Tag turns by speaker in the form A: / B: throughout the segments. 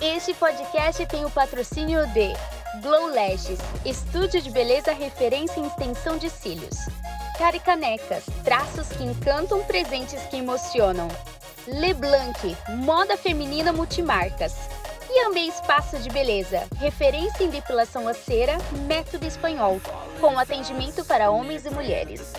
A: Este podcast tem o patrocínio de Glow Lashes, estúdio de beleza referência em extensão de cílios. Caricanecas, traços que encantam, presentes que emocionam. Leblanc, moda feminina multimarcas. E Ambi Espaço de Beleza, referência em depilação a cera, método espanhol, com atendimento para homens e mulheres.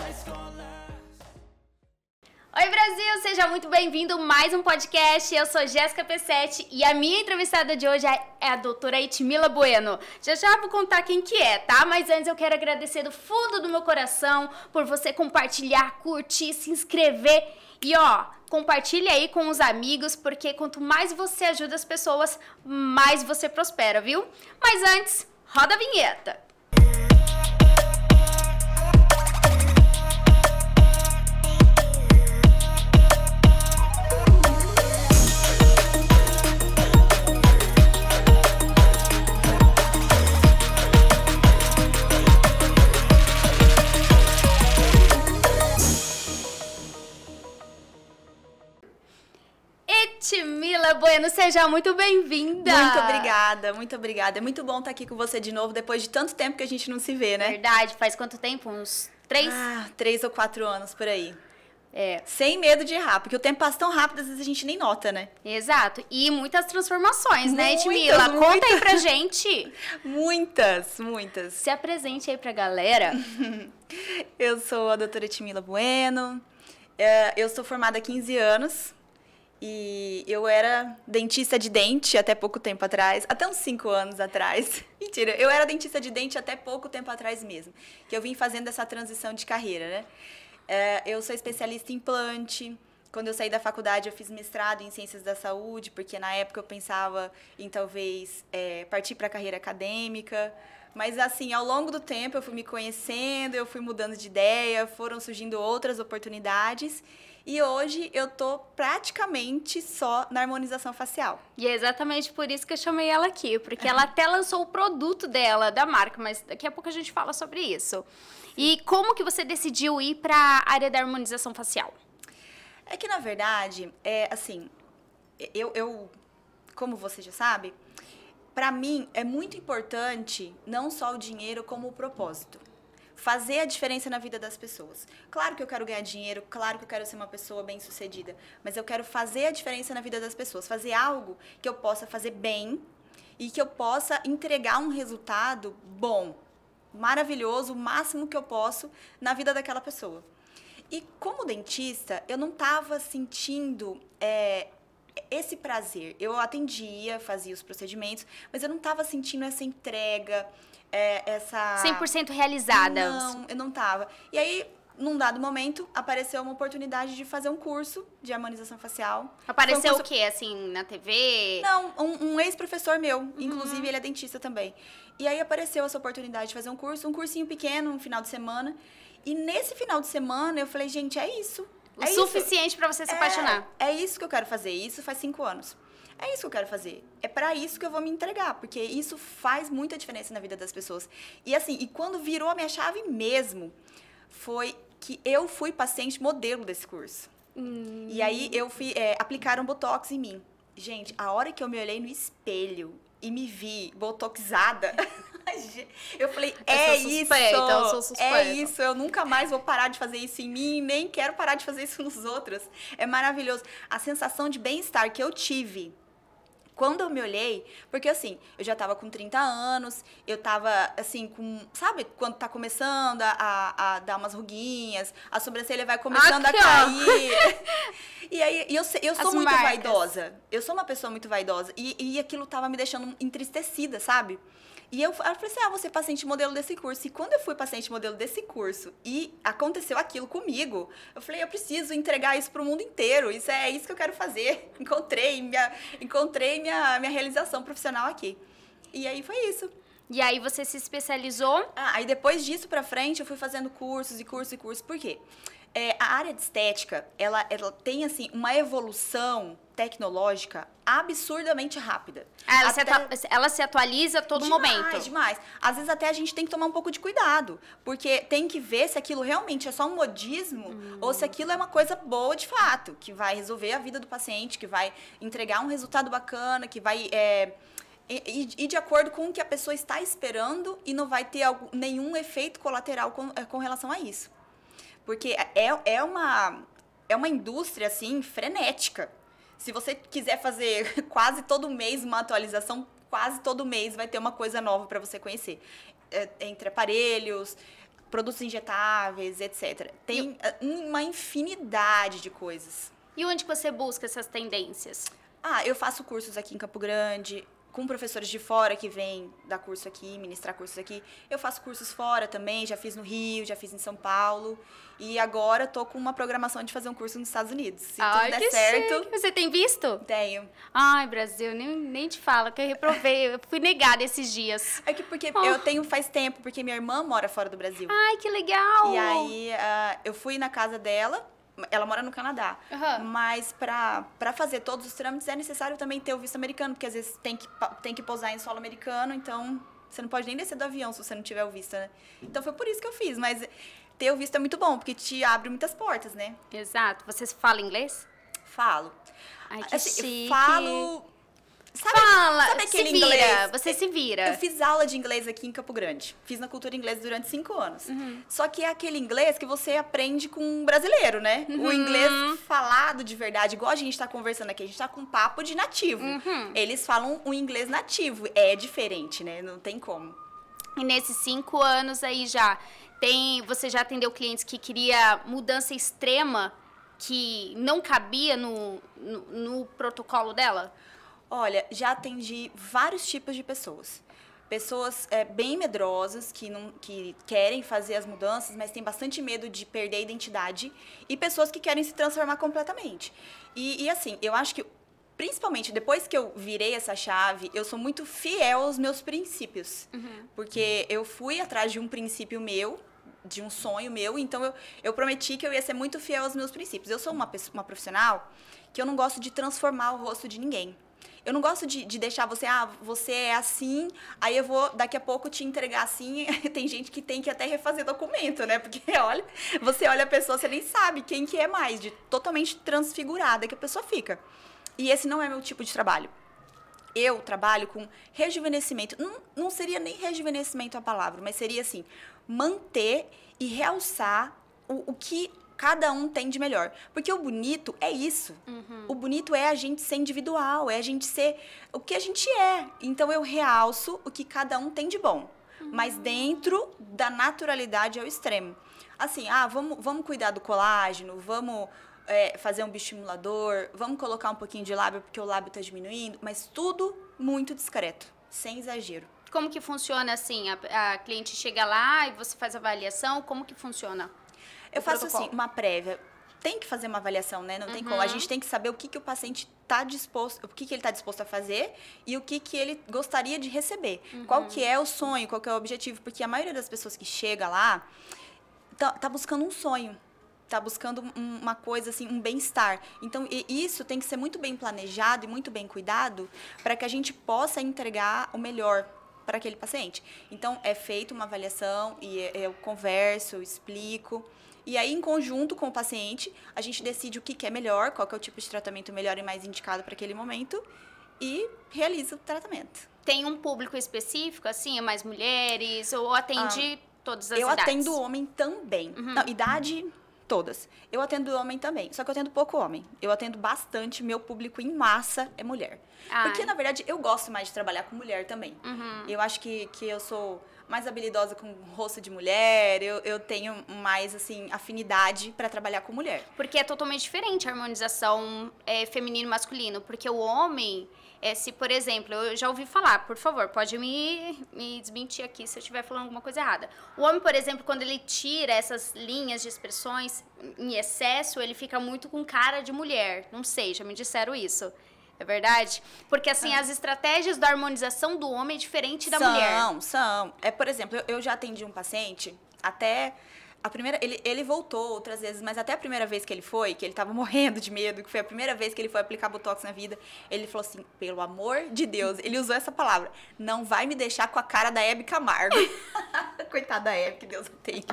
A: Oi Brasil, seja muito bem-vindo a mais um podcast. Eu sou Jéssica P7 e a minha entrevistada de hoje é a doutora Itmila Bueno. Já já vou contar quem que é, tá? Mas antes eu quero agradecer do fundo do meu coração por você compartilhar, curtir, se inscrever e ó, compartilhe aí com os amigos, porque quanto mais você ajuda as pessoas, mais você prospera, viu? Mas antes, roda a vinheta. Etimila Bueno, seja muito bem-vinda.
B: Muito obrigada, muito obrigada. É muito bom estar aqui com você de novo, depois de tanto tempo que a gente não se vê, né?
A: Verdade, faz quanto tempo? Uns três?
B: Ah, três ou quatro anos por aí.
A: É.
B: Sem medo de errar, porque o tempo passa tão rápido, às vezes a gente nem nota, né?
A: Exato. E muitas transformações, né,
B: Muitas,
A: Etimila? Conta aí
B: muitas.
A: pra gente.
B: Muitas, muitas.
A: Se apresente aí pra galera.
B: Eu sou a doutora Timila Bueno, é, eu sou formada há 15 anos e eu era dentista de dente até pouco tempo atrás, até uns 5 anos atrás. Mentira, eu era dentista de dente até pouco tempo atrás mesmo, que eu vim fazendo essa transição de carreira, né? É, eu sou especialista em implante. Quando eu saí da faculdade, eu fiz mestrado em ciências da saúde, porque na época eu pensava em talvez é, partir para a carreira acadêmica. Mas assim, ao longo do tempo eu fui me conhecendo, eu fui mudando de ideia, foram surgindo outras oportunidades. E hoje eu tô praticamente só na harmonização facial.
A: E é exatamente por isso que eu chamei ela aqui, porque ela até lançou o produto dela, da marca, mas daqui a pouco a gente fala sobre isso. E como que você decidiu ir para a área da harmonização facial?
B: É que, na verdade, é assim, eu, eu como você já sabe, para mim é muito importante não só o dinheiro, como o propósito. Fazer a diferença na vida das pessoas. Claro que eu quero ganhar dinheiro, claro que eu quero ser uma pessoa bem-sucedida, mas eu quero fazer a diferença na vida das pessoas, fazer algo que eu possa fazer bem e que eu possa entregar um resultado bom, maravilhoso, o máximo que eu posso na vida daquela pessoa. E como dentista, eu não estava sentindo é, esse prazer. Eu atendia, fazia os procedimentos, mas eu não estava sentindo essa entrega, é, essa.
A: 100% realizada.
B: Não, eu não tava. E aí, num dado momento, apareceu uma oportunidade de fazer um curso de harmonização facial.
A: Apareceu
B: um
A: o quê? Assim, na TV?
B: Não, um, um ex-professor meu, inclusive ele é dentista também. E aí apareceu essa oportunidade de fazer um curso, um cursinho pequeno, um final de semana. E nesse final de semana eu falei, gente, é isso.
A: O
B: é
A: suficiente para você se
B: É,
A: apaixonar.
B: É isso que eu quero fazer. Isso faz cinco anos. É isso que eu quero fazer. É para isso que eu vou me entregar, porque isso faz muita diferença na vida das pessoas. E assim, e quando virou a minha chave mesmo, foi que eu fui paciente modelo desse curso.
A: Hum.
B: E aí eu fui é, aplicaram botox em mim. Gente, a hora que eu me olhei no espelho e me vi botoxada, eu falei,
A: Eu
B: é isso.
A: suspeita, eu sou suspeita."
B: É isso, eu nunca mais vou parar de fazer isso em mim, nem quero parar de fazer isso nos outros. É maravilhoso. A sensação de bem-estar que eu tive quando eu me olhei, porque assim, eu já tava com 30 anos, eu tava assim, com. Sabe quando tá começando a, a, a dar umas ruguinhas, a sobrancelha vai começando
A: Aqui,
B: a cair. e aí, e eu, eu sou
A: As
B: muito
A: marcas.
B: vaidosa. Eu sou uma pessoa muito vaidosa. E, e aquilo tava me deixando entristecida, sabe? E eu, eu falei assim: ah, vou ser paciente modelo desse curso. E quando eu fui paciente modelo desse curso e aconteceu aquilo comigo, eu falei: eu preciso entregar isso pro mundo inteiro. Isso é isso que eu quero fazer. Encontrei minha, encontrei minha, minha realização profissional aqui. E aí foi isso.
A: E aí você se especializou.
B: Ah, aí depois disso pra frente eu fui fazendo cursos e cursos e cursos. Por quê? É, a área de estética, ela, ela tem, assim, uma evolução tecnológica absurdamente rápida.
A: Ah, ela, até... se ela, se atualiza a todo
B: demais,
A: momento.
B: Demais, Às vezes até a gente tem que tomar um pouco de cuidado, porque tem que ver se aquilo realmente é só um modismo hum. ou se aquilo é uma coisa boa de fato, que vai resolver a vida do paciente, que vai entregar um resultado bacana, que vai... É, e, de acordo com o que a pessoa está esperando e não vai ter algum, nenhum efeito colateral com, é, com relação a isso. Porque é, é, uma, é uma indústria, assim, frenética. Se você quiser fazer quase todo mês uma atualização, quase todo mês vai ter uma coisa nova para você conhecer. É, entre aparelhos, produtos injetáveis, etc. Tem uma infinidade de coisas.
A: E onde você busca essas tendências?
B: Ah, eu faço cursos aqui em Campo Grande, com professores de fora que vêm dar curso aqui, ministrar cursos aqui. Eu faço cursos fora também, já fiz no Rio, já fiz em São Paulo. E agora tô com uma programação de fazer um curso nos Estados Unidos. Se
A: Ai,
B: tudo der certo.
A: Chique. Você tem visto?
B: Tenho.
A: Ai, Brasil, nem, nem te falo, que eu reprovei. eu fui negada esses dias.
B: É que porque oh. eu tenho faz tempo, porque minha irmã mora fora do Brasil.
A: Ai, que legal!
B: E aí uh, eu fui na casa dela ela mora no Canadá. Uhum. Mas para fazer todos os trâmites é necessário também ter o visto americano, porque às vezes tem que, tem que pousar em solo americano, então você não pode nem descer do avião se você não tiver o visto, né? Então foi por isso que eu fiz, mas ter o visto é muito bom, porque te abre muitas portas, né?
A: Exato. Você fala inglês?
B: Falo.
A: Ai, que assim, chique.
B: Falo
A: Sabe, Fala, sabe aquele se vira, inglês? Você se vira.
B: Eu fiz aula de inglês aqui em Campo Grande. Fiz na cultura inglesa durante cinco anos. Uhum. Só que é aquele inglês que você aprende com um brasileiro, né? Uhum. O inglês falado de verdade, igual a gente tá conversando aqui, a gente tá com um papo de nativo. Uhum. Eles falam o inglês nativo. É diferente, né? Não tem como.
A: E nesses cinco anos aí já, tem, você já atendeu clientes que queria mudança extrema que não cabia no, no, no protocolo dela?
B: Olha, já atendi vários tipos de pessoas. Pessoas é, bem medrosas, que, não, que querem fazer as mudanças, mas têm bastante medo de perder a identidade. E pessoas que querem se transformar completamente. E, e assim, eu acho que, principalmente depois que eu virei essa chave, eu sou muito fiel aos meus princípios. Uhum. Porque eu fui atrás de um princípio meu, de um sonho meu, então eu, eu prometi que eu ia ser muito fiel aos meus princípios. Eu sou uma, uma profissional que eu não gosto de transformar o rosto de ninguém. Eu não gosto de, de deixar você, ah, você é assim, aí eu vou daqui a pouco te entregar assim. tem gente que tem que até refazer documento, né? Porque olha, você olha a pessoa, você nem sabe quem que é mais, de totalmente transfigurada que a pessoa fica. E esse não é meu tipo de trabalho. Eu trabalho com rejuvenescimento. Não, não seria nem rejuvenescimento a palavra, mas seria assim: manter e realçar o, o que cada um tem de melhor. Porque o bonito é isso. Uhum. O bonito é a gente ser individual, é a gente ser o que a gente é. Então eu realço o que cada um tem de bom. Uhum. Mas dentro da naturalidade ao extremo. Assim, ah, vamos, vamos cuidar do colágeno, vamos é, fazer um bioestimulador, vamos colocar um pouquinho de lábio porque o lábio está diminuindo, mas tudo muito discreto, sem exagero.
A: Como que funciona assim? A, a cliente chega lá e você faz a avaliação, como que funciona?
B: Eu faço assim, protocolo. assim, uma prévia. Tem que fazer uma avaliação, né? Não uhum. tem como. A uhum. gente tem que saber o que, que o paciente está disposto, o que, que ele está disposto a fazer e o que, que ele gostaria de receber. Uhum. Qual que é o sonho, qual que é o objetivo. Porque a maioria das pessoas que chega lá tá, tá buscando um sonho tá buscando uma coisa assim, um bem-estar. Então, isso tem que ser muito bem planejado e muito bem cuidado para que a gente possa entregar o melhor para aquele paciente. Então, é feita uma avaliação e eu converso, eu explico. E aí, em conjunto com o paciente, a gente decide o que, que é melhor, qual que é o tipo de tratamento melhor e mais indicado para aquele momento e realiza o tratamento.
A: Tem um público específico, assim, é mais mulheres ou atende ah, todas as
B: eu
A: idades?
B: Eu atendo homem também. Uhum. Não, idade todas. Eu atendo homem também, só que eu atendo pouco homem. Eu atendo bastante, meu público em massa é mulher. Ai. Porque, na verdade, eu gosto mais de trabalhar com mulher também. Uhum. Eu acho que, que eu sou mais habilidosa com rosto de mulher, eu, eu tenho mais, assim, afinidade para trabalhar com mulher.
A: Porque é totalmente diferente a harmonização é, feminino e masculino, porque o homem... É, se, por exemplo, eu já ouvi falar, por favor, pode me, me desmentir aqui se eu estiver falando alguma coisa errada. O homem, por exemplo, quando ele tira essas linhas de expressões em excesso, ele fica muito com cara de mulher. Não sei, já me disseram isso. É verdade? Porque, assim, as estratégias da harmonização do homem é diferente da
B: são,
A: mulher.
B: São, são. É, por exemplo, eu, eu já atendi um paciente, até A primeira, ele, ele voltou outras vezes, mas até a primeira vez que ele foi, que ele tava morrendo de medo, que foi a primeira vez que ele foi aplicar Botox na vida, ele falou assim, pelo amor de Deus, ele usou essa palavra, não vai me deixar com a cara da Hebe Camargo. Coitada da Hebe, que Deus tenha.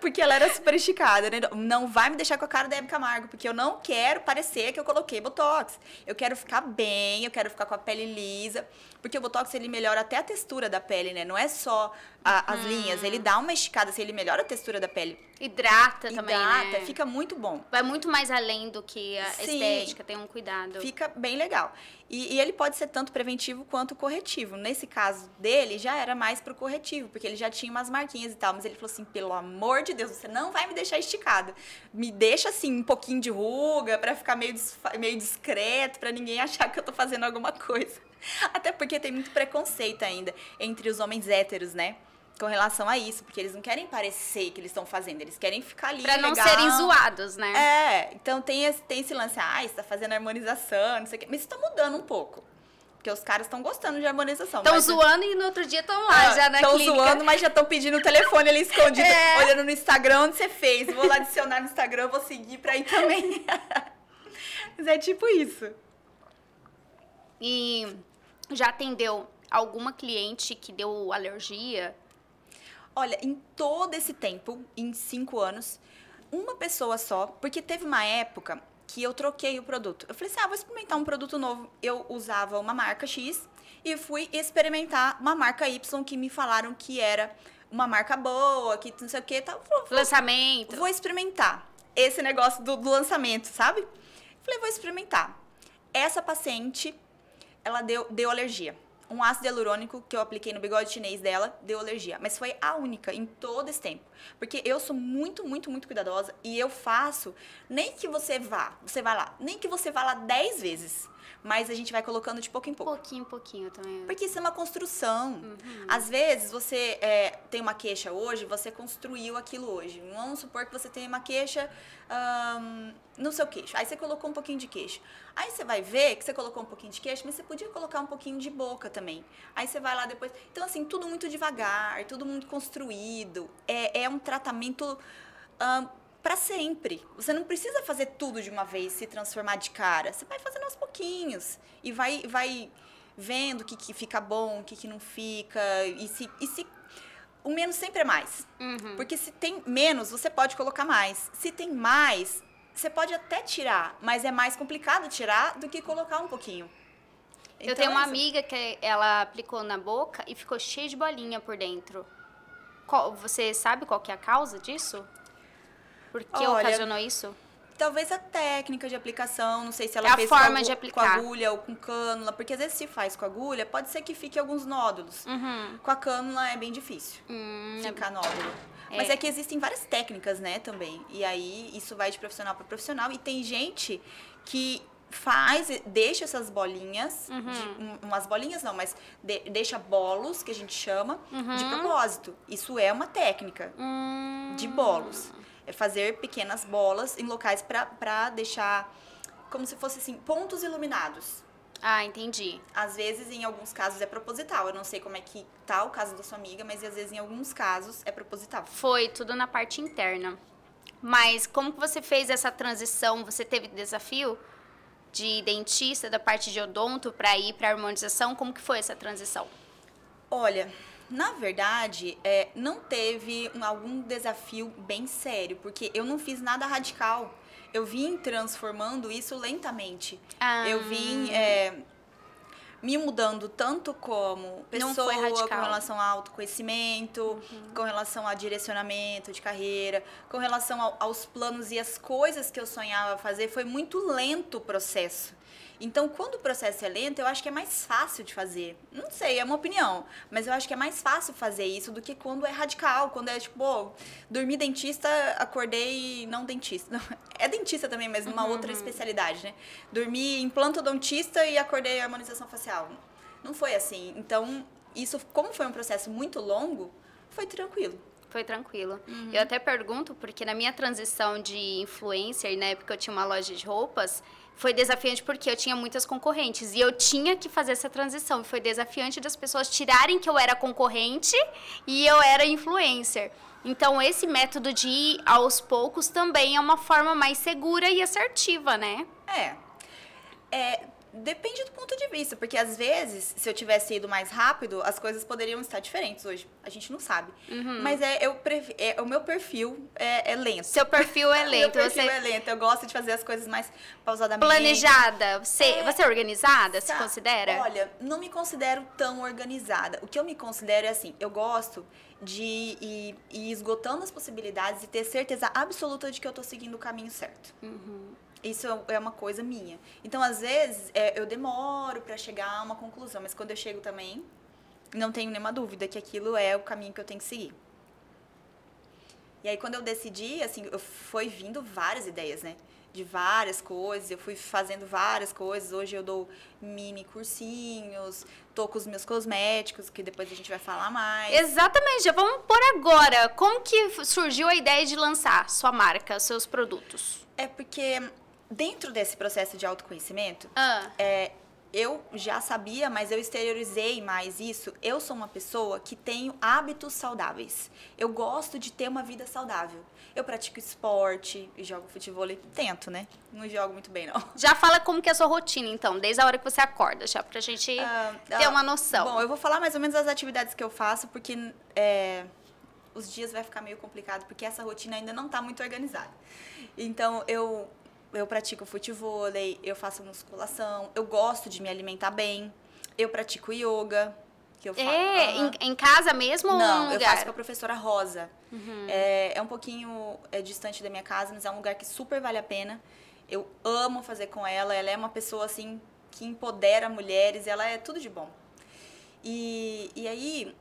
B: Porque ela era super esticada, né? Não vai me deixar com a cara da Hebe Camargo, porque eu não quero parecer que eu coloquei Botox. Eu quero ficar bem, eu quero ficar com a pele lisa, porque o Botox, ele melhora até a textura da pele, né? Não é só a, as linhas, ele dá uma esticada, assim, ele melhora a textura da pele.
A: Hidrata, também,
B: Hidrata,
A: né?
B: fica muito bom.
A: Vai muito mais além do que a
B: Sim.
A: estética, tem um cuidado.
B: Fica bem legal. E, e ele pode ser tanto preventivo quanto corretivo. Nesse caso dele, já era mais pro corretivo, porque ele já tinha umas marquinhas e tal. Mas ele falou assim: pelo amor de Deus, você não vai me deixar esticada. Me deixa assim, um pouquinho de ruga, pra ficar meio, meio discreto, pra ninguém achar que eu tô fazendo alguma coisa. Até porque tem muito preconceito ainda entre os homens héteros, né? Com relação a isso, porque eles não querem parecer que eles estão fazendo, eles querem ficar ali.
A: Pra não
B: legal.
A: serem zoados, né?
B: É, então tem esse, tem esse lance, ah, você tá fazendo harmonização, não sei o quê. Mas isso tá mudando um pouco. Porque os caras estão gostando de harmonização.
A: Estão zoando e no outro dia estão lá, já na
B: Tão
A: clínica.
B: zoando, mas já estão pedindo o telefone ali escondido,
A: É.
B: olhando no Instagram onde você fez. Vou lá adicionar no Instagram, vou seguir pra ir também. mas é tipo isso.
A: E já atendeu alguma cliente que deu alergia?
B: Olha, em todo esse tempo, em cinco anos, uma pessoa só, porque teve uma época que eu troquei o produto. Eu falei assim, ah, vou experimentar um produto novo. Eu usava uma marca X e fui experimentar uma marca Y que me falaram que era uma marca boa, que não sei o que, tal. Vou-
A: Lançamento?
B: vou experimentar esse negócio do, do lançamento, sabe? Falei, vou experimentar. Essa paciente, ela deu, deu alergia. Um ácido hialurônico que eu apliquei no bigode chinês dela deu alergia. Mas foi a única em todo esse tempo. Porque eu sou muito, muito, muito cuidadosa e eu faço, nem que você vá, você vai lá, nem que você vá lá 10 vezes. Mas a gente vai colocando de pouco em pouco.
A: Pouquinho, pouquinho também.
B: Porque isso é uma construção.
A: Uhum.
B: Às vezes você é, tem uma queixa hoje, você construiu aquilo hoje. Vamos supor que você tem uma queixa no seu queixo. Aí você colocou um pouquinho de queixo. Aí você vai ver que você colocou um pouquinho de queixo, mas você podia colocar um pouquinho de boca também. Aí você vai lá depois. Então, assim, tudo muito devagar, tudo muito construído. É, é um tratamento. Para sempre. Você não precisa fazer tudo de uma vez, se transformar de cara. Você vai fazendo aos pouquinhos e vai, vai vendo o que, que fica bom, o que, que não fica. E se, e se. O menos sempre é mais.
A: Uhum.
B: Porque se tem menos, você pode colocar mais. Se tem mais, você pode até tirar, mas é mais complicado tirar do que colocar um pouquinho.
A: Eu
B: Então,
A: tenho uma
B: é
A: amiga que ela aplicou na boca e ficou cheia de bolinha por dentro. Qual- você sabe qual que é a causa disso? Por que
B: Olha,
A: ocasionou isso?
B: Talvez a técnica de aplicação, não sei se ela
A: É a
B: fez
A: forma
B: com,
A: de
B: com
A: aplicar.
B: agulha ou com cânula, porque às vezes se faz com agulha, pode ser que fique alguns nódulos.
A: Uhum.
B: Com a cânula é bem difícil
A: Hum,
B: ficar nódulo.
A: É.
B: Mas é que existem várias técnicas, né, também. E aí isso vai de profissional para profissional. E tem gente que faz, deixa essas bolinhas,
A: Uhum.
B: de- um- umas bolinhas não, mas de- deixa bolos, que a gente chama, de
A: Uhum.
B: propósito. Isso é uma técnica
A: hum,
B: de bolos. É fazer pequenas bolas em locais para deixar como se fosse assim, pontos iluminados.
A: Ah, entendi.
B: Às vezes, em alguns casos, é proposital. Eu não sei como é que tá o caso da sua amiga, mas às vezes, em alguns casos, é proposital.
A: Foi tudo na parte interna. Mas como que você fez essa transição? Você teve desafio de dentista da parte de odonto para ir para harmonização? Como que foi essa transição?
B: Olha, na verdade, é, não teve um- algum desafio bem sério, porque eu não fiz nada radical. Eu vim transformando isso lentamente.
A: Ah.
B: Eu vim é, me mudando tanto como pessoa, com relação ao autoconhecimento, com relação a direcionamento de carreira, com relação ao- aos planos e as coisas que eu sonhava fazer. Foi muito lento o processo. Então, quando o processo é lento, eu acho que é mais fácil de fazer. Não sei, é uma opinião. Mas eu acho que é mais fácil fazer isso do que quando é radical. Quando é tipo, pô, dormi dentista, acordei não dentista. Não, é dentista também, mas numa outra especialidade, né? Dormi implantodontista e acordei harmonização facial. Não foi assim. Então, isso, como foi um processo muito longo, foi tranquilo.
A: Foi tranquilo. Uhum. Eu até pergunto, porque na minha transição de influencer, né, porque eu tinha uma loja de roupas, foi desafiante porque eu tinha muitas concorrentes e eu tinha que fazer essa transição. Foi desafiante das pessoas tirarem que eu era concorrente e eu era influencer. Então, esse método de ir aos poucos também é uma forma mais segura e assertiva, né?
B: É. É, Depende do ponto de vista, porque às vezes, se eu tivesse ido mais rápido, as coisas poderiam estar diferentes hoje. A gente não sabe. Uhum. Mas é, eu, é, o meu perfil é, é lento.
A: Seu perfil é lento.
B: meu perfil você... é lento. Eu gosto de fazer as coisas mais pausadamente.
A: Planejada. Você é, você é organizada, se considera?
B: Olha, não me considero tão organizada. O que eu me considero é assim, eu gosto de ir, ir esgotando as possibilidades e ter certeza absoluta de que eu tô seguindo o caminho certo. Uhum. Isso é uma coisa minha. Então, às vezes, é, eu demoro para chegar a uma conclusão, mas quando eu chego também, não tenho nenhuma dúvida que aquilo é o caminho que eu tenho que seguir. E aí, quando eu decidi, assim, eu foi vindo várias ideias, né? De várias coisas, eu fui fazendo várias coisas. Hoje eu dou mini cursinhos, tô com os meus cosméticos, que depois a gente vai falar mais.
A: Exatamente, já vamos por agora. Como que surgiu a ideia de lançar sua marca, seus produtos?
B: É porque dentro desse processo de autoconhecimento, ah. é, eu já sabia, mas eu exteriorizei mais isso. Eu sou uma pessoa que tenho hábitos saudáveis. Eu gosto de ter uma vida saudável. Eu pratico esporte, jogo futebol, tento, né? Não jogo muito bem, não.
A: Já fala como que é a sua rotina, então, desde a hora que você acorda, já pra gente ah, ter ah, uma noção.
B: Bom, eu vou falar mais ou menos as atividades que eu faço, porque é, os dias vai ficar meio complicado, porque essa rotina ainda não tá muito organizada. Então, eu eu pratico futebol, eu faço musculação, eu gosto de me alimentar bem, eu pratico yoga. Que eu faço.
A: É, em, em, casa mesmo
B: Não, eu faço com a professora Rosa. Uhum. É, é um pouquinho é, distante da minha casa, mas é um lugar que super vale a pena. Eu amo fazer com ela, ela é uma pessoa assim que empodera mulheres, ela é tudo de bom. E, e aí,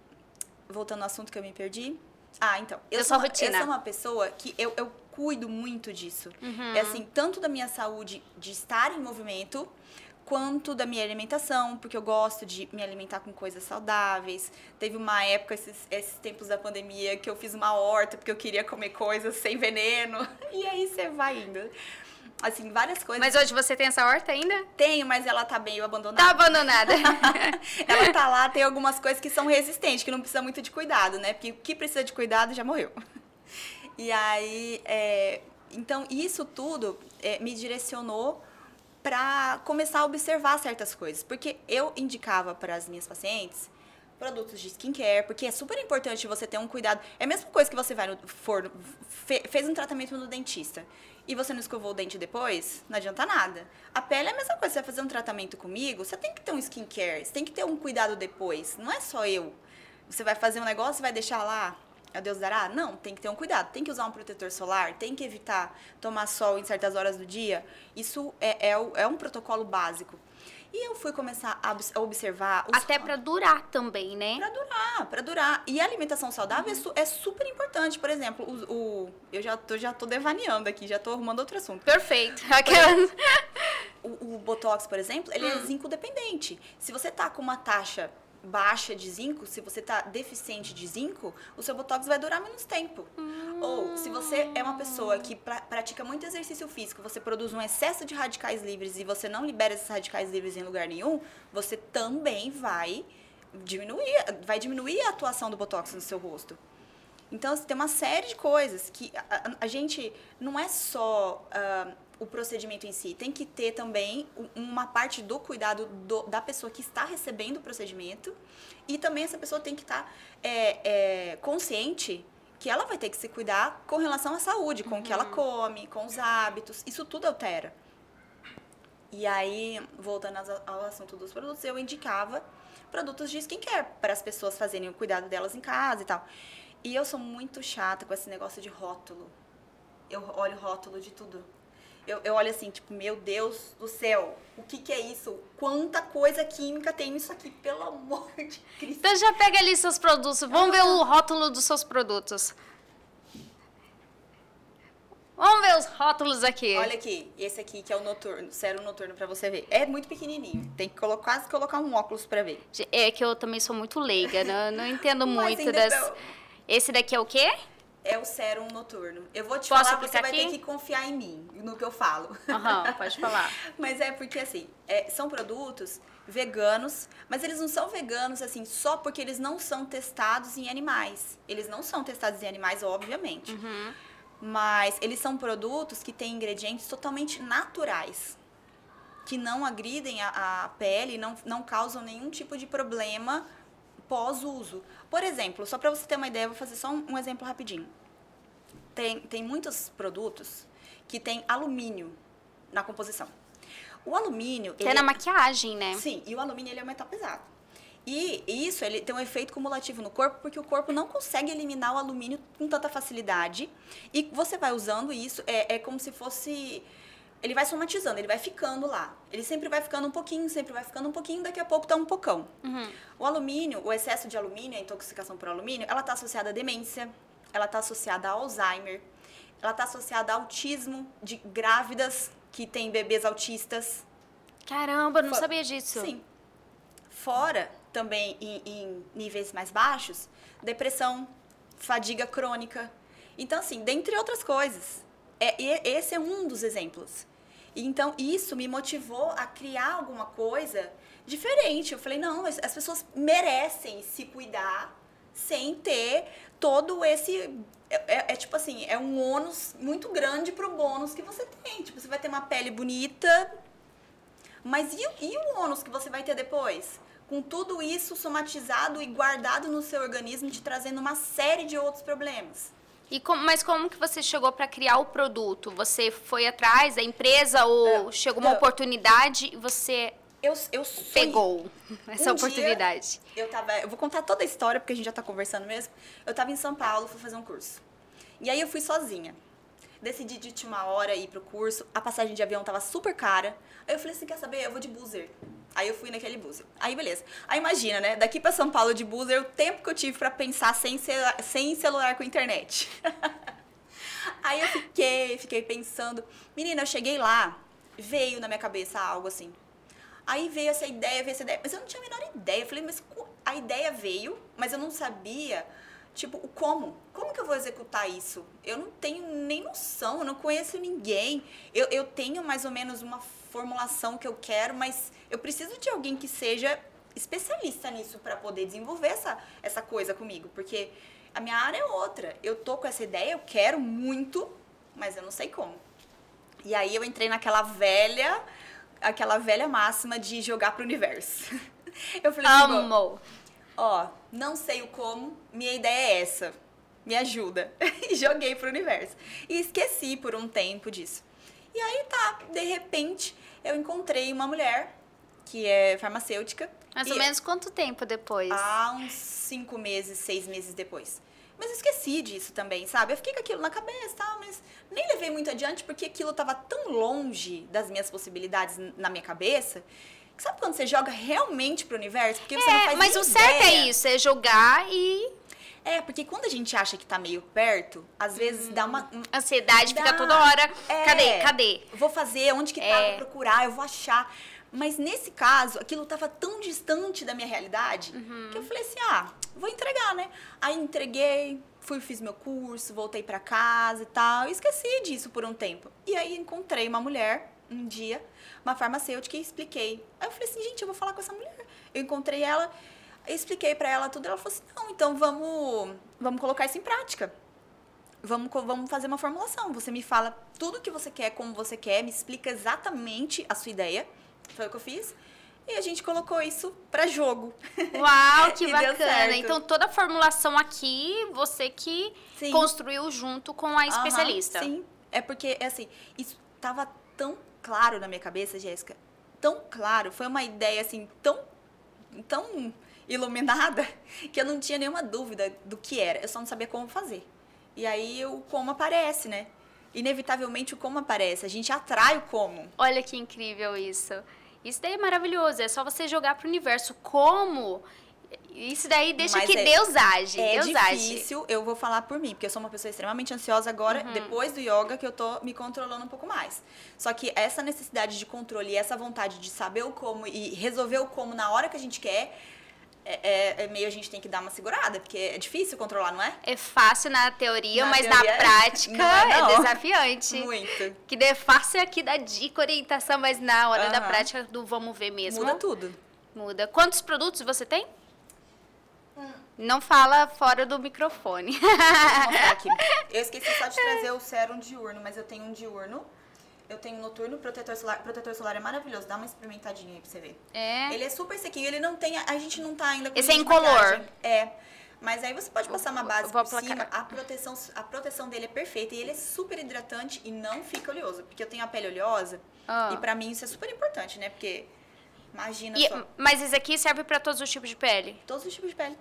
B: voltando ao assunto que eu me perdi. Ah, então.
A: Eu, sou,
B: rotina. eu sou uma pessoa que eu, eu cuido muito disso. Uhum. É assim, tanto da minha saúde de estar em movimento, quanto da minha alimentação, porque eu gosto de me alimentar com coisas saudáveis. Teve uma época, esses, esses tempos da pandemia, que eu fiz uma horta porque eu queria comer coisas sem veneno. E aí você vai indo. Assim, várias coisas.
A: Mas hoje você tem essa horta ainda?
B: Tenho, mas ela tá meio abandonada.
A: Tá abandonada.
B: ela tá lá, tem algumas coisas que são resistentes, que não precisa muito de cuidado, né? Porque o que precisa de cuidado já morreu. E aí, é, então isso tudo é, me direcionou para começar a observar certas coisas, porque eu indicava para as minhas pacientes produtos de skincare, porque é super importante você ter um cuidado. É a mesma coisa que você vai no for, fe, fez um tratamento no dentista e você não escovou o dente depois, não adianta nada. A pele é a mesma coisa, você vai fazer um tratamento comigo, você tem que ter um skincare, você tem que ter um cuidado depois, não é só eu. Você vai fazer um negócio e vai deixar lá a Deus dará? Não, tem que ter um cuidado. Tem que usar um protetor solar, tem que evitar tomar sol em certas horas do dia. Isso é, é, é um protocolo básico. E eu fui começar a observar.
A: Os... Até para durar também, né?
B: Para durar, para durar. E a alimentação saudável uhum. é, super importante. Por exemplo, o, o, eu já tô, já tô devaneando aqui, já tô arrumando outro assunto.
A: Perfeito.
B: o, o Botox, por exemplo, ele é hum. é zinco dependente. Se você tá com uma taxa baixa de zinco, se você está deficiente de zinco, o seu botox vai durar menos tempo. Hum. Ou se você é uma pessoa que pra, pratica muito exercício físico, você produz um excesso de radicais livres e você não libera esses radicais livres em lugar nenhum, você também vai diminuir, vai diminuir a atuação do botox no seu rosto. Então, assim, tem uma série de coisas que a, a, a gente não é só uh, o procedimento em si. Tem que ter também uma parte do cuidado do, da pessoa que está recebendo o procedimento e também essa pessoa tem que estar tá, é, é, consciente que ela vai ter que se cuidar com relação à saúde, com uhum. o que ela uhum. come, com os hábitos. Isso tudo altera. E aí, voltando ao assunto dos produtos, eu indicava produtos de skincare para as pessoas fazerem o cuidado delas em casa e tal. E eu sou muito chata com esse negócio de rótulo. Eu olho rótulo de tudo eu, eu olho assim, tipo, meu Deus do céu, o que, que é isso? Quanta coisa química tem nisso aqui, pelo amor de Cristo.
A: Então já pega ali seus produtos, vamos ver o rótulo dos seus produtos. Vamos ver os rótulos aqui.
B: Olha aqui, esse aqui que é o noturno, sérum noturno para você ver. É muito pequenininho, tem que colocar, quase colocar um óculos para ver.
A: É que eu também sou muito leiga, não, não entendo muito das... Esse daqui é o quê?
B: É o sérum noturno. Eu vou te
A: Posso
B: falar, você vai
A: aqui?
B: ter que confiar em mim, no que eu falo.
A: Aham, pode falar.
B: Mas é porque, assim, é, são produtos veganos, mas eles não são veganos, assim, só porque eles não são testados em animais. Eles não são testados em animais, obviamente.
A: Uhum.
B: Mas eles são produtos que têm ingredientes totalmente naturais. Que não agridem a, a pele, não, não causam nenhum tipo de problema pós-uso. Por exemplo, só para você ter uma ideia, eu vou fazer só um, um exemplo rapidinho. Tem, tem muitos produtos que tem alumínio na composição. O alumínio... Ele
A: é na maquiagem, né?
B: Sim, e o alumínio ele é um metal pesado. E isso ele tem um efeito cumulativo no corpo porque o corpo não consegue eliminar o alumínio com tanta facilidade. E você vai usando isso, é, é como se fosse. Ele vai somatizando, ele vai ficando lá. Ele sempre vai ficando um pouquinho, sempre vai ficando um pouquinho, daqui a pouco tá um pocão.
A: Uhum.
B: O alumínio, o excesso de alumínio, a intoxicação por alumínio, ela está associada à demência, ela está associada a Alzheimer, ela está associada a autismo de grávidas que têm bebês autistas.
A: Caramba, não
B: Fo-
A: sabia disso.
B: Sim. Fora, também em, em níveis mais baixos, depressão, fadiga crônica. Então, assim, dentre outras coisas. É, e esse é um dos exemplos. Então, isso me motivou a criar alguma coisa diferente. Eu falei, não, as as pessoas merecem se cuidar sem ter todo esse. É, é- é tipo assim, é um ônus muito grande pro bônus que você tem. Tipo, você vai ter uma pele bonita, mas e, e o ônus que você vai ter depois? Com tudo isso somatizado e guardado no seu organismo, te trazendo uma série de outros problemas.
A: E como- mas como que você chegou para criar o produto? Você foi atrás da empresa ou
B: É,
A: chegou uma oportunidade e você
B: Eu, eu
A: pegou essa
B: Um
A: oportunidade?
B: Eu tava. Eu vou contar toda a história, porque a gente já tá conversando mesmo. Eu tava em São Paulo, fui fazer um curso. E aí eu fui sozinha. Decidi de última hora ir pro curso. A passagem de avião tava super cara. Aí eu falei assim: quer saber? Eu vou de buzzer. Aí eu fui naquele buzzer. Aí beleza. Aí imagina, né? Daqui pra São Paulo de buzzer, o tempo que eu tive pra pensar sem, celu- sem celular com internet. Aí eu fiquei, fiquei pensando. Menina, eu cheguei lá, veio na minha cabeça algo assim. Aí veio essa ideia, veio essa ideia. Mas eu não tinha a menor ideia. Eu falei, mas a ideia veio, mas eu não sabia, tipo, o como. Como que eu vou executar isso? Eu não tenho nem noção, eu não conheço ninguém. Eu, eu tenho mais ou menos uma formulação que eu quero, mas eu preciso de alguém que seja especialista nisso para poder desenvolver essa, essa coisa comigo. Porque a minha área é outra. Eu tô com essa ideia, eu quero muito, mas eu não sei como. E aí eu entrei naquela velha, aquela velha máxima de jogar pro universo. Eu falei assim,
A: Amo.
B: ó, não sei o como, minha ideia é essa. Me ajuda. E joguei pro universo. E esqueci por um tempo disso. E aí tá, de repente, eu encontrei uma mulher que é farmacêutica.
A: Mais ou menos quanto tempo depois?
B: Há uns cinco meses, seis meses depois. Mas eu esqueci disso também, sabe? Eu fiquei com aquilo na cabeça, tal, mas nem levei muito adiante porque aquilo tava tão longe das minhas possibilidades na minha cabeça. Sabe quando você joga realmente pro universo? Porque você não
A: é,
B: faz
A: mas o certo é isso, é jogar e
B: É, porque quando a gente acha que tá meio perto, às vezes dá uma. um-
A: a ansiedade fica
B: Dá.
A: toda hora.
B: É.
A: Cadê? Cadê?
B: Vou fazer, onde que tá,
A: É.
B: vou procurar, eu vou achar. Mas nesse caso, aquilo tava tão distante da minha realidade
A: Uhum.
B: que eu falei assim: ah, vou entregar, né? Aí entreguei, fui, fiz meu curso, voltei pra casa e tal. E esqueci disso por um tempo. E aí encontrei uma mulher um dia, uma farmacêutica, e expliquei. Aí eu falei assim: gente, eu vou falar com essa mulher. Eu encontrei ela, expliquei pra ela tudo. Ela falou assim: não, então vamos, vamos colocar isso em prática. Vamos, vamos fazer uma formulação. Você me fala tudo que você quer, como você quer, me explica exatamente a sua ideia. Foi o que eu fiz. E a gente colocou isso pra jogo.
A: Uau, que bacana. Então toda a formulação aqui, você que
B: Sim.
A: construiu junto com a especialista.
B: Aham, sim. É porque, é assim, isso tava tão claro na minha cabeça, Jéssica. Tão claro. Foi uma ideia, assim, tão, tão iluminada que eu não tinha nenhuma dúvida do que era. Eu só não sabia como fazer. E aí o como aparece, né? Inevitavelmente o como aparece. A gente atrai o como.
A: Olha que incrível isso. Isso daí é maravilhoso. É só você jogar pro universo como. Isso daí deixa
B: Mas
A: que
B: é-
A: Deus age.
B: É
A: Deus age.
B: difícil, eu vou falar por mim, porque eu sou uma pessoa extremamente ansiosa agora,
A: Uhum.
B: depois do yoga, que eu tô me controlando um pouco mais. Só que essa necessidade de controle e essa vontade de saber o como e resolver o como na hora que a gente quer, é, é- é meio a gente tem que dar uma segurada, porque é difícil controlar, não é?
A: É fácil na teoria,
B: Na
A: mas
B: teoria
A: na
B: é-
A: prática
B: não é,
A: é,
B: não.
A: desafiante.
B: Muito.
A: Que é fácil aqui dar dica, orientação, mas na hora da
B: Aham.
A: prática do vamos ver mesmo.
B: Muda tudo.
A: Muda. Quantos produtos você tem? Não fala fora do microfone.
B: Eu esqueci só de trazer o sérum diurno, mas eu tenho um diurno. Eu tenho noturno, protetor solar. Protetor solar é maravilhoso. Dá uma experimentadinha aí pra você ver.
A: É.
B: Ele é super sequinho, ele não tem. A gente não tá ainda com
A: Esse é incolor.
B: É. Mas aí você pode passar uma base por cima.
A: aplicar.
B: A proteção, a proteção dele é perfeita e ele é super hidratante e não fica oleoso. Porque eu tenho a pele oleosa
A: Ah.
B: e pra mim isso é super importante, né? Porque imagina
A: E-
B: só.
A: mas esse aqui serve pra todos os tipos de pele.
B: Todos os tipos de pele.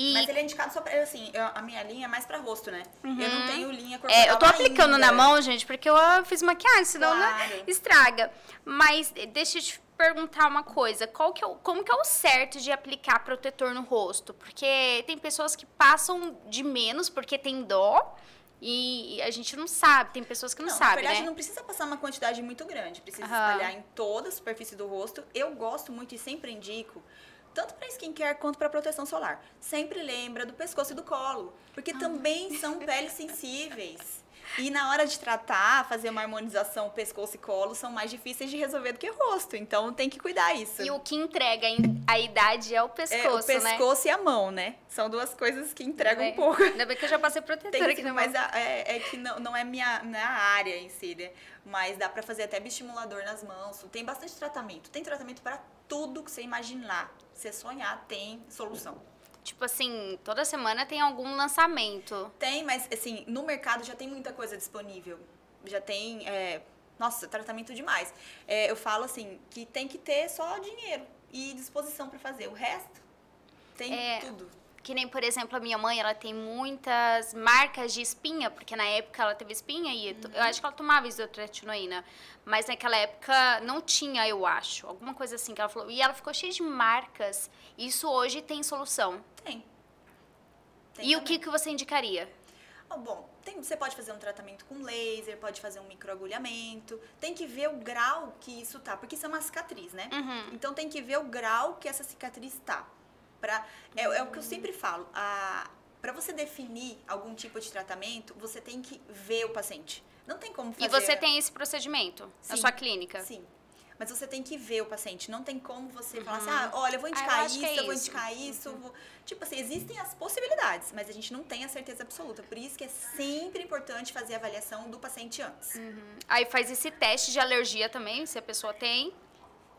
A: E
B: Mas ele é indicado só pra. Assim, eu- a minha linha é mais pra rosto, né? Eu não tenho linha corporal.
A: Uhum. É, eu tô aplicando
B: ainda.
A: na mão, gente, porque eu fiz maquiagem, senão né,
B: Claro.
A: estraga. Mas deixa eu te perguntar uma coisa. Qual que é o, como que é o certo de aplicar protetor no rosto? Porque tem pessoas que passam de menos porque tem dó e a gente não sabe. Tem pessoas que não,
B: Não, na
A: sabem,
B: verdade,
A: né?
B: não precisa passar uma quantidade muito grande. Precisa
A: Aham.
B: espalhar em toda a superfície do rosto. Eu gosto muito e sempre indico, tanto para skincare quanto para proteção solar. Sempre lembra do pescoço e do colo, porque
A: Ah.
B: também são peles sensíveis. E na hora de tratar, fazer uma harmonização pescoço e colo são mais difíceis de resolver do que o rosto. Então tem que cuidar isso.
A: E o que entrega a idade é o pescoço,
B: é, o
A: né?
B: pescoço e a mão, né? São duas coisas que entregam
A: É.
B: um pouco.
A: Ainda bem que eu já passei protetor
B: Tem
A: aqui na
B: mas a- é, é que não, não é minha, minha área em si, né? Mas dá pra fazer até bioestimulador nas mãos. Tem bastante tratamento. Tem tratamento pra tudo que você imaginar. Você sonhar, tem solução.
A: Tipo assim, toda semana tem algum lançamento.
B: Tem, mas assim, no mercado já tem muita coisa disponível. Já tem, é, nossa, tratamento demais. É, eu falo assim, que tem que ter só dinheiro e disposição pra fazer. O resto, tem
A: É.
B: tudo.
A: Que nem, por exemplo, a minha mãe, ela tem muitas marcas de espinha, porque na época ela teve espinha e
B: Uhum.
A: eu acho que ela tomava isotretinoína. Mas naquela época não tinha, eu acho. Alguma coisa assim que ela falou. E ela ficou cheia de marcas. Isso hoje tem solução.
B: Tem. Tem
A: e o
B: também.
A: que, que você indicaria?
B: Ah, bom, tem- você pode fazer um tratamento com laser, pode fazer um microagulhamento. Tem que ver o grau que isso tá, porque isso é uma cicatriz, né?
A: Uhum.
B: Então tem que ver o grau que essa cicatriz tá. Pra, é, é o que eu sempre falo. A, pra você definir algum tipo de tratamento, você tem que ver o paciente. Não tem como fazer.
A: E você tem esse procedimento na
B: Sim.
A: sua clínica?
B: Sim. Mas você tem que ver o paciente. Não tem como você falar assim, ah, olha, eu vou
A: Ah, eu
B: indicar
A: acho
B: isso,
A: é
B: eu vou
A: isso.
B: indicar isso. vou- Tipo assim, existem as possibilidades, mas a gente não tem a certeza absoluta. Por isso que é sempre importante fazer a avaliação do paciente antes.
A: Aí faz esse teste de alergia também, se a pessoa tem.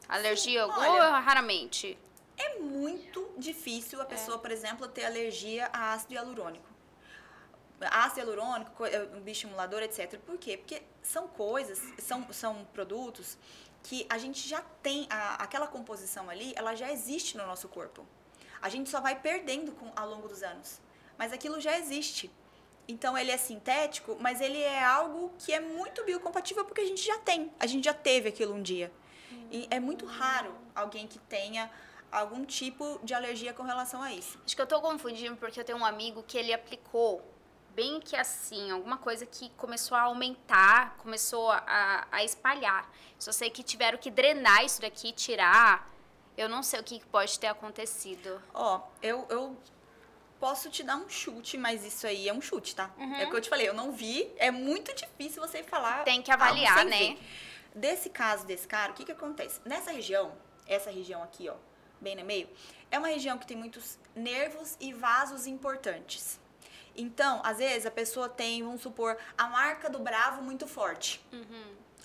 A: Alergia
B: Sim,
A: ou
B: olha.
A: raramente?
B: É muito difícil a pessoa, por exemplo, ter alergia a ácido hialurônico. Ácido hialurônico, co- eh, um bioestimulador, etc. Por quê? Porque são coisas, são, são produtos que a gente já tem, a- aquela composição ali, ela já existe no nosso corpo. A gente só vai perdendo com, ao longo dos anos. Mas aquilo já existe. Então ele é sintético, mas ele é algo que é muito biocompatível porque a gente já tem. A gente já teve aquilo um dia. E é muito raro alguém que tenha algum tipo de alergia com relação a isso.
A: Acho que eu tô confundindo porque eu tenho um amigo que ele aplicou bem que assim, alguma coisa que começou a aumentar, começou a, a espalhar. Só sei que tiveram que drenar isso daqui, tirar. Eu não sei o que pode ter acontecido.
B: Ó, eu, eu posso te dar um chute, mas isso aí é um chute, tá? É o que eu te falei, eu não vi. É muito difícil você falar.
A: Tem que avaliar, né?
B: ver. Desse caso desse cara, o que que acontece? Nessa região, essa região aqui, ó, bem no meio, é uma região que tem muitos nervos e vasos importantes. Então, às vezes, a pessoa tem, vamos supor, a marca do bravo muito forte.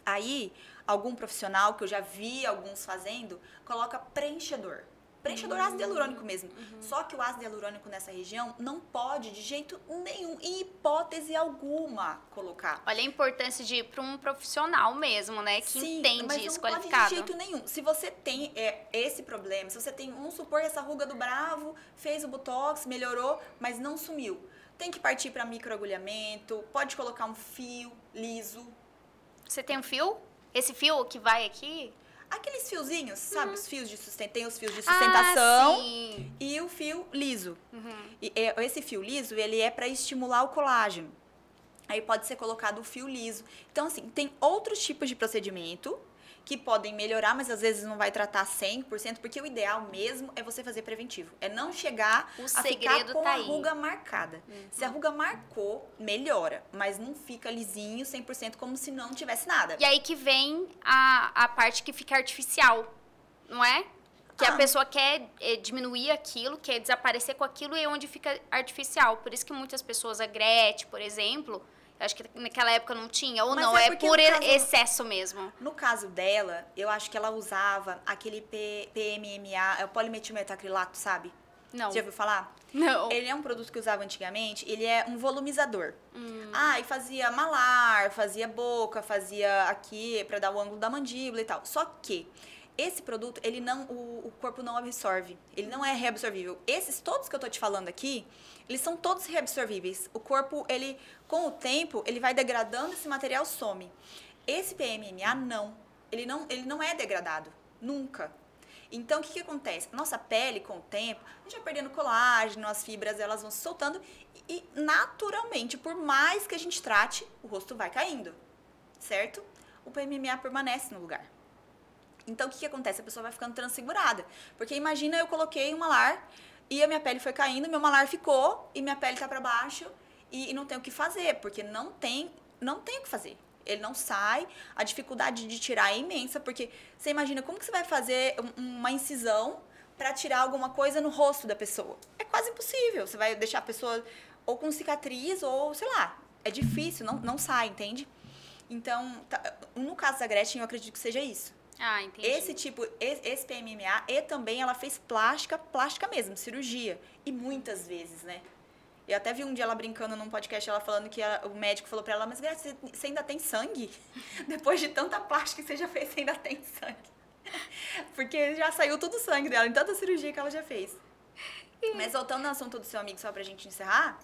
B: Aí, algum profissional, que eu já vi alguns fazendo, coloca preenchedor. Preenchedor ácido hialurônico mesmo. Só que o ácido hialurônico nessa região não pode, de jeito nenhum, em hipótese alguma, colocar.
A: Olha a importância de ir para um profissional mesmo, né? Que
B: Sim,
A: entende
B: mas
A: isso,
B: não pode
A: qualificado.
B: de jeito nenhum. Se você tem é, esse problema, se você tem, vamos supor, essa ruga do bravo, fez o botox, melhorou, mas não sumiu. Tem que partir para microagulhamento, pode colocar um fio liso.
A: Você tem um fio? Esse fio que vai aqui?
B: Aqueles fiozinhos, sabe? Os fios de sustentação. Tem os fios de
A: Uhum. Ah,
B: sustentação.
A: sim.
B: e o fio liso.
A: Uhum.
B: E, é, esse fio liso, ele é para estimular o colágeno. Aí pode ser colocado o fio liso. Então, assim, tem outros tipos de procedimento que podem melhorar, mas às vezes não vai tratar 100%, porque o ideal mesmo é você fazer preventivo. É não chegar
A: O
B: a ficar com
A: tá
B: a
A: aí.
B: ruga marcada. Se a ruga marcou, melhora, mas não fica lisinho 100% como se não tivesse nada.
A: E aí que vem a, a parte que fica artificial, não é? Que a
B: Ah.
A: pessoa quer eh, diminuir aquilo, quer desaparecer com aquilo e é onde fica artificial. Por isso que muitas pessoas, a Gretchen, por exemplo, acho que naquela época não tinha, ou
B: Mas
A: não,
B: é
A: é, por
B: caso-
A: excesso mesmo.
B: No caso dela, eu acho que ela usava aquele P- PMMA, é o polimetilmetacrilato, sabe?
A: Não.
B: Você já ouviu falar?
A: Não.
B: Ele é um produto que usava antigamente, ele é um volumizador.
A: Hum.
B: Ah, e fazia malar, fazia boca, fazia aqui pra dar o ângulo da mandíbula e tal. Só que esse produto, ele não, o, o corpo não absorve. Ele não é reabsorvível. Esses todos que eu tô te falando aqui, eles são todos reabsorvíveis. O corpo, ele, com o tempo, ele vai degradando esse material some. Esse PMMA não. Ele não, ele não é degradado. Nunca. Então, o que, que acontece? Nossa pele, com o tempo, a gente vai perdendo colágeno, as fibras elas vão se soltando e, naturalmente, por mais que a gente trate, o rosto vai caindo, certo? O PMMA permanece no lugar. Então, o que, que acontece? A pessoa vai ficando transfigurada. Porque imagina eu coloquei um malar e a minha pele foi caindo, meu malar ficou e minha pele tá para baixo e, e não tem o que fazer, porque não tem, não tem o que fazer. Ele não sai, a dificuldade de tirar é imensa, porque você imagina como que você vai fazer um- uma incisão para tirar alguma coisa no rosto da pessoa? É quase impossível. Você vai deixar a pessoa ou com cicatriz ou, sei lá, é difícil, não, não sai, entende? Então, tá- no caso da Gretchen, eu acredito que seja isso.
A: Ah, entendi.
B: Esse tipo, esse PMMA, e também ela fez plástica, plástica mesmo, cirurgia. E muitas vezes, né? Eu até vi um dia ela brincando num podcast, ela falando que a- o médico falou pra ela, mas você- você ainda tem sangue? Depois de tanta plástica que você já fez, você ainda tem sangue. Porque já saiu todo o sangue dela, em tanta cirurgia que ela já fez. Mas voltando ao assunto do seu amigo, só pra gente encerrar,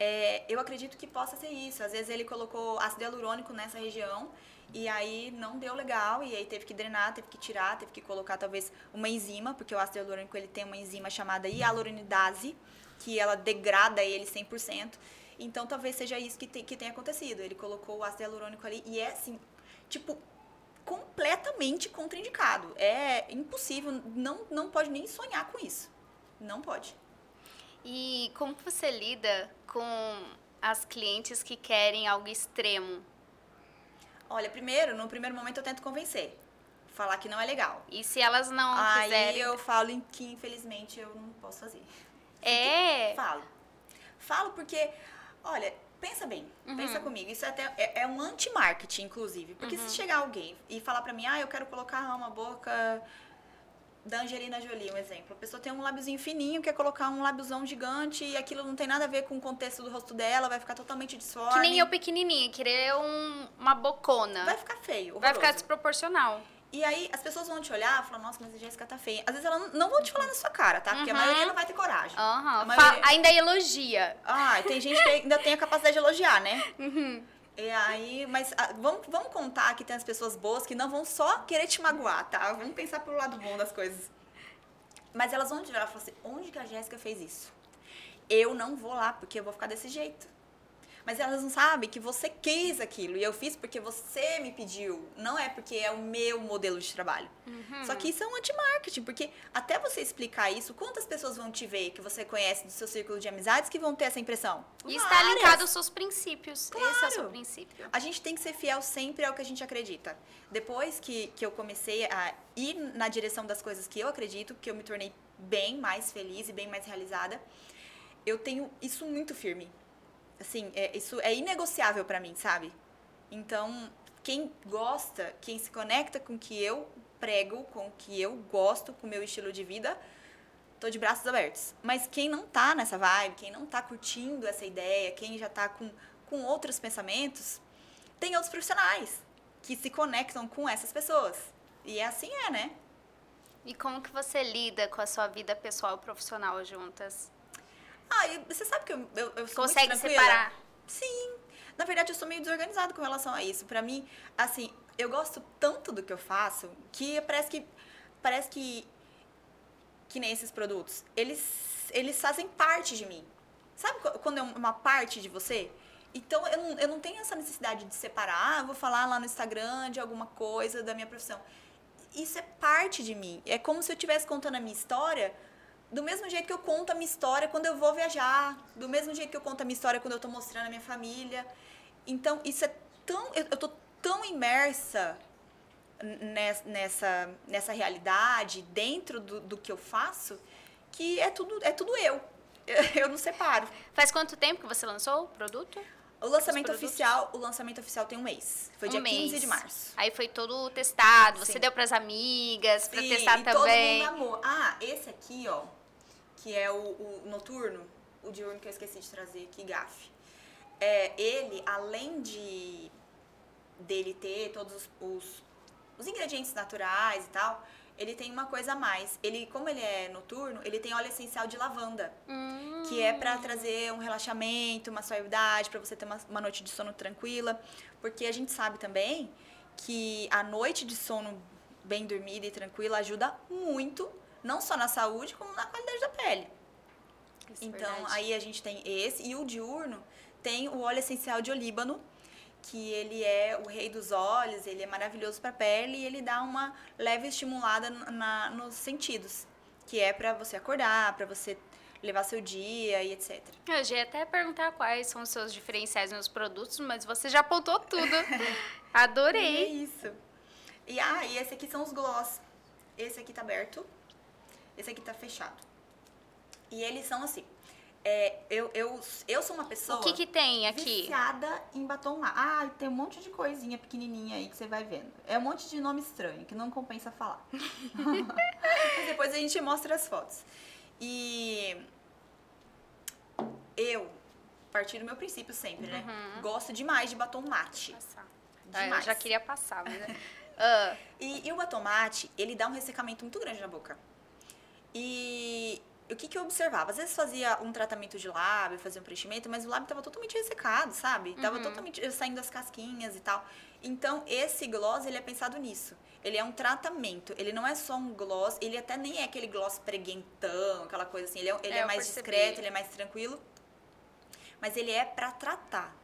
B: é, eu acredito que possa ser isso. Às vezes ele colocou ácido hialurônico nessa região e aí não deu legal e aí teve que drenar, teve que tirar, teve que colocar talvez uma enzima, porque o ácido hialurônico ele tem uma enzima chamada hialuronidase, que ela degrada ele 100%. Então talvez seja isso que, tem, que tenha acontecido. Ele colocou o ácido hialurônico ali e é assim, tipo, completamente contraindicado. É impossível, não, não pode nem sonhar com isso. Não pode.
A: E como você lida com as clientes que querem algo extremo?
B: Olha, primeiro, no primeiro momento eu tento convencer. Falar que não é legal.
A: E se elas não
B: Aí
A: quiserem?
B: eu falo em que infelizmente eu não posso fazer.
A: É.
B: Falo. Falo porque, olha, pensa bem, pensa comigo. Isso é, até, é, é um anti-marketing, inclusive. Porque se chegar alguém e falar pra mim, ah, eu quero colocar uma boca da Angelina Jolie, um exemplo. A pessoa tem um lábiozinho fininho, quer colocar um lábiozão gigante e aquilo não tem nada a ver com o contexto do rosto dela, vai ficar totalmente disforme.
A: Que nem eu pequenininha, querer um- uma bocona.
B: Vai ficar feio,
A: Vai ficar
B: horroroso.
A: desproporcional.
B: E aí as pessoas vão te olhar e falar, nossa, mas a Jéssica tá feia. Às vezes elas não- vão te falar na sua cara, tá? Porque a
A: Uhum.
B: maioria não vai ter coragem. A
A: Aham.
B: maioria-
A: Ainda elogia.
B: Ah, tem gente que ainda tem a capacidade de elogiar, né?
A: Uhum.
B: E aí, mas ah, vamos, vamos contar que tem as pessoas boas que não vão só querer te magoar, tá? Vamos pensar pelo lado bom das coisas. Mas elas vão virar e falar assim, onde que a Jéssica fez isso? Eu não vou lá, porque eu vou ficar desse jeito. Mas elas não sabem que você quis aquilo. E eu fiz porque você me pediu. Não é porque é o meu modelo de trabalho.
A: Uhum.
B: Só que isso é um anti-marketing, porque até você explicar isso, quantas pessoas vão te ver que você conhece do seu círculo de amizades que vão ter essa impressão?
A: E está linkado aos seus princípios. Esse é o seu
B: Claro.
A: princípio.
B: A gente tem que ser fiel sempre ao que a gente acredita. Depois que, que eu comecei a ir na direção das coisas que eu acredito, que eu me tornei bem mais feliz e bem mais realizada, eu tenho isso muito firme. Assim, é, isso é inegociável pra mim, sabe? Então, quem gosta, quem se conecta com o que eu prego, com o que eu gosto, com o meu estilo de vida, tô de braços abertos. Mas quem não tá nessa vibe, quem não tá curtindo essa ideia, quem já tá com, com outros pensamentos, tem outros profissionais que se conectam com essas pessoas. E é assim é, né?
A: E como que você lida com a sua vida pessoal e profissional juntas?
B: Ah, e você sabe que eu, eu, eu sou
A: Consegue
B: muito tranquila?
A: separar?
B: Sim. Na verdade, eu sou meio desorganizado com relação a isso. Pra mim, assim, eu gosto tanto do que eu faço que parece que parece que que nem esses produtos, eles eles fazem parte de mim. Sabe qu- quando é uma parte de você? Então, eu não, eu não tenho essa necessidade de separar, ah, vou falar lá no Instagram de alguma coisa da minha profissão. Isso é parte de mim. É como se eu estivesse contando a minha história do mesmo jeito que eu conto a minha história quando eu vou viajar, do mesmo jeito que eu conto a minha história quando eu tô mostrando a minha família. Então, isso é tão. Eu, tô tão imersa nessa, nessa realidade, dentro do, do que eu faço, que é tudo, é tudo eu. Eu não separo.
A: Faz quanto tempo que você lançou o produto?
B: O lançamento oficial, o lançamento oficial tem um mês. Foi um dia mês. 15 de março.
A: Aí foi todo testado, Sim. você deu para as amigas para testar
B: e
A: também.
B: Todo mundo amou. Ah, esse aqui, ó, que é o, o noturno, o diurno que eu esqueci de trazer aqui, gafe. É, ele, além de dele ter todos os, os, os ingredientes naturais e tal, ele tem uma coisa a mais. Ele, como ele é noturno, ele tem óleo essencial de lavanda, hum. que é para trazer um relaxamento, uma suavidade, para você ter uma, uma noite de sono tranquila, porque a gente sabe também que a noite de sono bem dormida e tranquila ajuda muito, não só na saúde, como na qualidade da pele. Isso é então, verdade. aí a gente tem esse e o diurno tem o óleo essencial de olíbano, que ele é o rei dos olhos, ele é maravilhoso para a pele e ele dá uma leve estimulada na, nos sentidos, que é para você acordar, para você levar seu dia e etc.
A: Eu já ia até perguntar quais são os seus diferenciais nos produtos, mas você já apontou tudo. Adorei. E
B: é isso. E ah, e esse aqui são os gloss. Esse aqui tá aberto. Esse aqui tá fechado. E eles são assim. É, eu, eu, eu sou uma pessoa.
A: O que, que tem aqui?
B: Viciada em batom lá. Ah, tem um monte de coisinha pequenininha aí que você vai vendo. É um monte de nome estranho que não compensa falar. Depois a gente mostra as fotos. E eu, a partir do meu princípio sempre, né? Uhum. Gosto demais de batom mate.
A: Passar. Demais. Ah, eu já queria passar, mas. uh.
B: e, e o batom mate, ele dá um ressecamento muito grande na boca. E o que, que eu observava? Às vezes fazia um tratamento de lábio, fazia um preenchimento, mas o lábio estava totalmente ressecado, sabe? Tava uhum. totalmente saindo as casquinhas e tal. Então, esse gloss, ele é pensado nisso. Ele é um tratamento, ele não é só um gloss, ele até nem é aquele gloss preguentão, aquela coisa assim. Ele é, ele é, é mais percebi. discreto, ele é mais tranquilo. Mas ele é para tratar.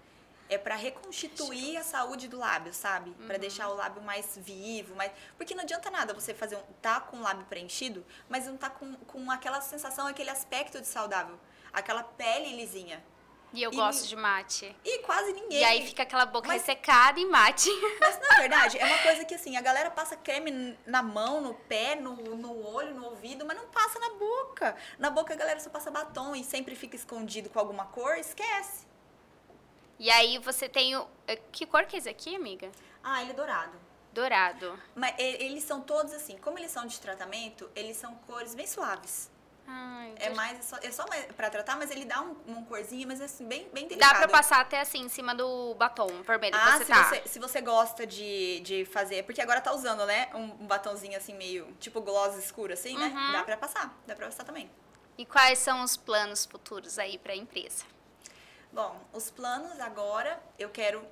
B: É para reconstituir a saúde do lábio, sabe? Uhum. Para deixar o lábio mais vivo, mais... Porque não adianta nada você fazer um... tá com o lábio preenchido, mas não tá com, com aquela sensação, aquele aspecto de saudável. Aquela pele lisinha.
A: E eu e gosto de mate.
B: E quase ninguém.
A: E aí fica aquela boca mas, ressecada e mate.
B: Mas na verdade, é uma coisa que assim, a galera passa creme na mão, no pé, no, no olho, no ouvido, mas não passa na boca. Na boca a galera só passa batom e sempre fica escondido com alguma cor, esquece.
A: E aí você tem o. Eh, que cor que é esse aqui, amiga?
B: Ah, ele é dourado.
A: Dourado.
B: Mas eles são todos assim, como eles são de tratamento, eles são cores bem suaves.
A: Ai,
B: é mais é só, é só para tratar, mas ele dá um, um corzinho, mas é assim, bem bem delicado.
A: Dá para passar até assim em cima do batom vermelho
B: ah,
A: você
B: se
A: tá.
B: Você, se você gosta de, de fazer, porque agora tá usando, né, um, um batomzinho assim meio tipo gloss escuro assim, né? uhum. né? Dá para passar, dá para passar também.
A: E quais são os planos futuros aí para a empresa?
B: Bom, os planos agora, eu quero,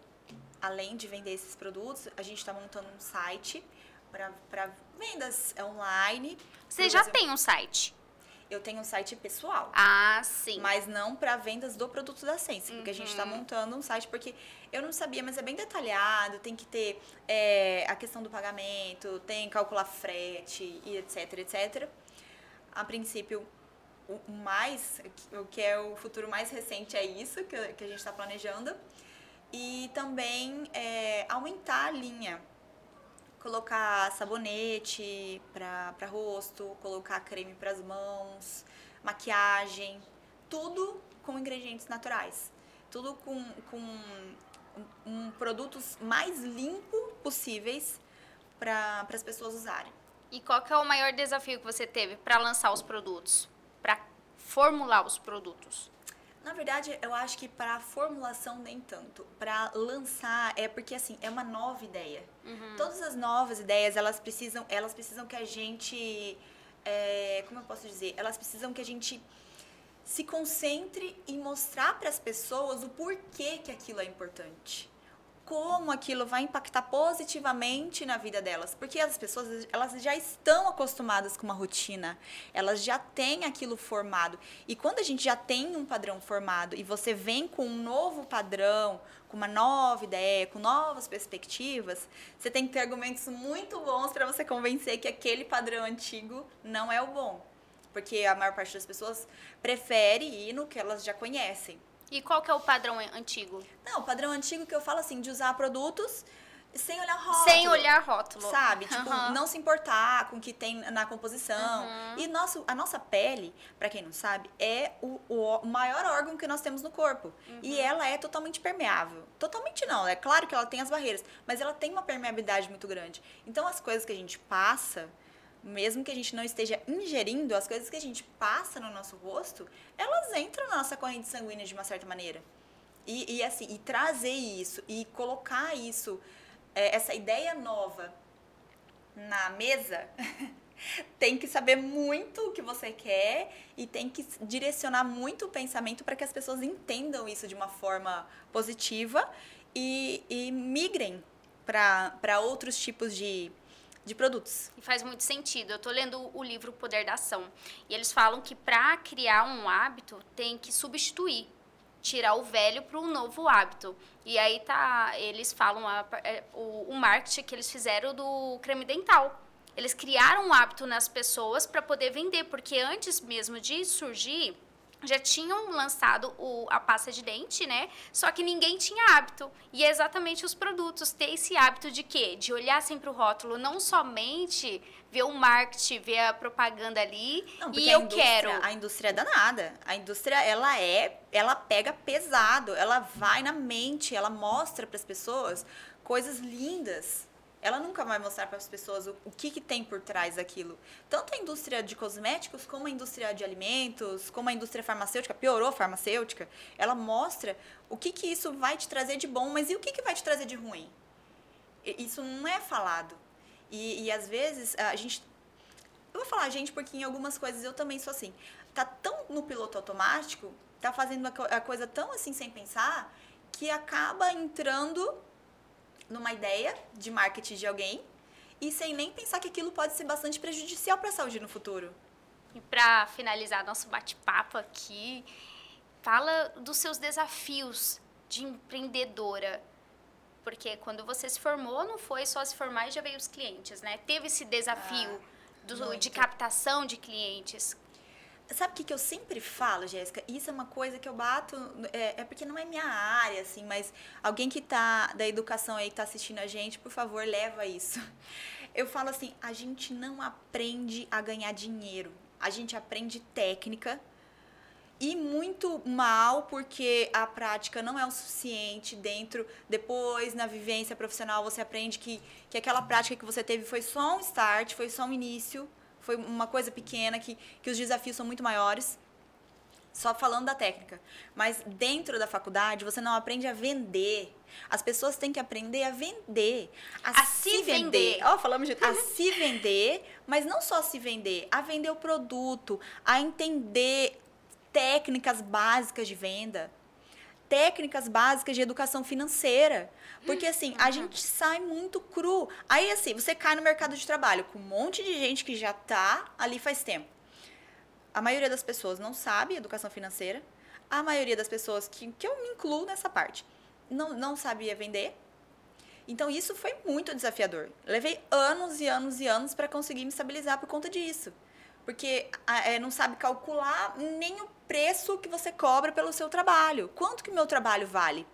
B: além de vender esses produtos, a gente está montando um site para vendas online.
A: Você já tem um site?
B: Eu tenho um site pessoal.
A: Ah, sim.
B: Mas não para vendas do produto da Sense, porque uhum. a gente está uhum. montando um site, porque eu não sabia, mas é bem detalhado, tem que ter é, a questão do pagamento, tem que calcular frete e etc, etc. A princípio, o mais, o que é o futuro mais recente é isso que, que a gente está planejando. E também é, aumentar a linha. Colocar sabonete para rosto, colocar creme para as mãos, maquiagem, tudo com ingredientes naturais. Tudo com, com um, um produtos mais limpos possíveis para as pessoas usarem.
A: E qual que é o maior desafio que você teve para lançar os produtos? Formular os produtos?
B: Na verdade, eu acho que para formulação nem tanto. Para lançar é porque assim é uma nova ideia. Uhum. Todas as novas ideias elas precisam, elas precisam que a gente, é, como eu posso dizer, elas precisam que a gente se concentre em mostrar para as pessoas o porquê que aquilo é importante. Como aquilo vai impactar positivamente na vida delas, porque as pessoas elas já estão acostumadas com uma rotina, elas já têm aquilo formado. E quando a gente já tem um padrão formado e você vem com um novo padrão, com uma nova ideia, com novas perspectivas, você tem que ter argumentos muito bons para você convencer que aquele padrão antigo não é o bom. Porque a maior parte das pessoas prefere ir no que elas já conhecem.
A: E qual que é o padrão antigo?
B: Não, o padrão antigo que eu falo assim, de usar produtos sem olhar rótulo.
A: Sem olhar rótulo.
B: Sabe? Tipo, uhum. não se importar com o que tem na composição. Uhum. E nosso, a nossa pele, para quem não sabe, é o, o, maior órgão que nós temos no corpo. Uhum. E ela é totalmente permeável. Totalmente não, é claro que ela tem as barreiras, mas ela tem uma permeabilidade muito grande. Então as coisas que a gente passa mesmo que a gente não esteja ingerindo, as coisas que a gente passa no nosso rosto, elas entram na nossa corrente sanguínea de uma certa maneira. E, e assim, e trazer isso, e colocar isso, é, essa ideia nova na mesa, tem que saber muito o que você quer e tem que direcionar muito o pensamento para que as pessoas entendam isso de uma forma positiva e, e migrem para outros tipos de de produtos.
A: E faz muito sentido. Eu estou lendo o livro Poder da Ação. E eles falam que para criar um hábito tem que substituir, tirar o velho para um novo hábito. E aí tá, eles falam a, é, o, o marketing que eles fizeram do creme dental. Eles criaram um hábito nas pessoas para poder vender, porque antes mesmo de surgir já tinham lançado o, a pasta de dente, né? Só que ninguém tinha hábito. E é exatamente os produtos ter esse hábito de quê? De olhar sempre o rótulo, não somente ver o marketing, ver a propaganda ali não, e eu quero.
B: A indústria é danada. A indústria, ela é, ela pega pesado, ela vai na mente, ela mostra para as pessoas coisas lindas ela nunca vai mostrar para as pessoas o, o que, que tem por trás daquilo. Tanto a indústria de cosméticos, como a indústria de alimentos, como a indústria farmacêutica, piorou a farmacêutica, ela mostra o que, que isso vai te trazer de bom, mas e o que, que vai te trazer de ruim? Isso não é falado. E, e às vezes a gente. Eu vou falar gente porque em algumas coisas eu também sou assim. Tá tão no piloto automático, tá fazendo a coisa tão assim sem pensar, que acaba entrando numa ideia de marketing de alguém e sem nem pensar que aquilo pode ser bastante prejudicial para a saúde no futuro.
A: E para finalizar nosso bate-papo aqui, fala dos seus desafios de empreendedora. Porque quando você se formou, não foi só se formar e já veio os clientes, né? Teve esse desafio ah, do, de captação de clientes.
B: Sabe o que, que eu sempre falo, Jéssica? Isso é uma coisa que eu bato. É, é, porque não é minha área, assim, mas alguém que tá da educação aí que tá assistindo a gente, por favor, leva isso. Eu falo assim: a gente não aprende a ganhar dinheiro. A gente aprende técnica e muito mal porque a prática não é o suficiente dentro depois na vivência profissional você aprende que, que aquela prática que você teve foi só um start foi só um início foi uma coisa pequena, que, que os desafios são muito maiores. Só falando da técnica. Mas dentro da faculdade, você não aprende a vender. As pessoas têm que aprender a vender.
A: A, a se vender.
B: Ó, oh, falamos de. A se vender, mas não só se vender, a vender o produto, a entender técnicas básicas de venda técnicas básicas de educação financeira. Porque assim, a uhum. gente sai muito cru. Aí assim, você cai no mercado de trabalho com um monte de gente que já tá ali faz tempo. A maioria das pessoas não sabe educação financeira. A maioria das pessoas que, que eu me incluo nessa parte não, não sabia vender. Então isso foi muito desafiador. Levei anos e anos e anos para conseguir me estabilizar por conta disso. Porque é, não sabe calcular nem o preço que você cobra pelo seu trabalho. Quanto que o meu trabalho vale?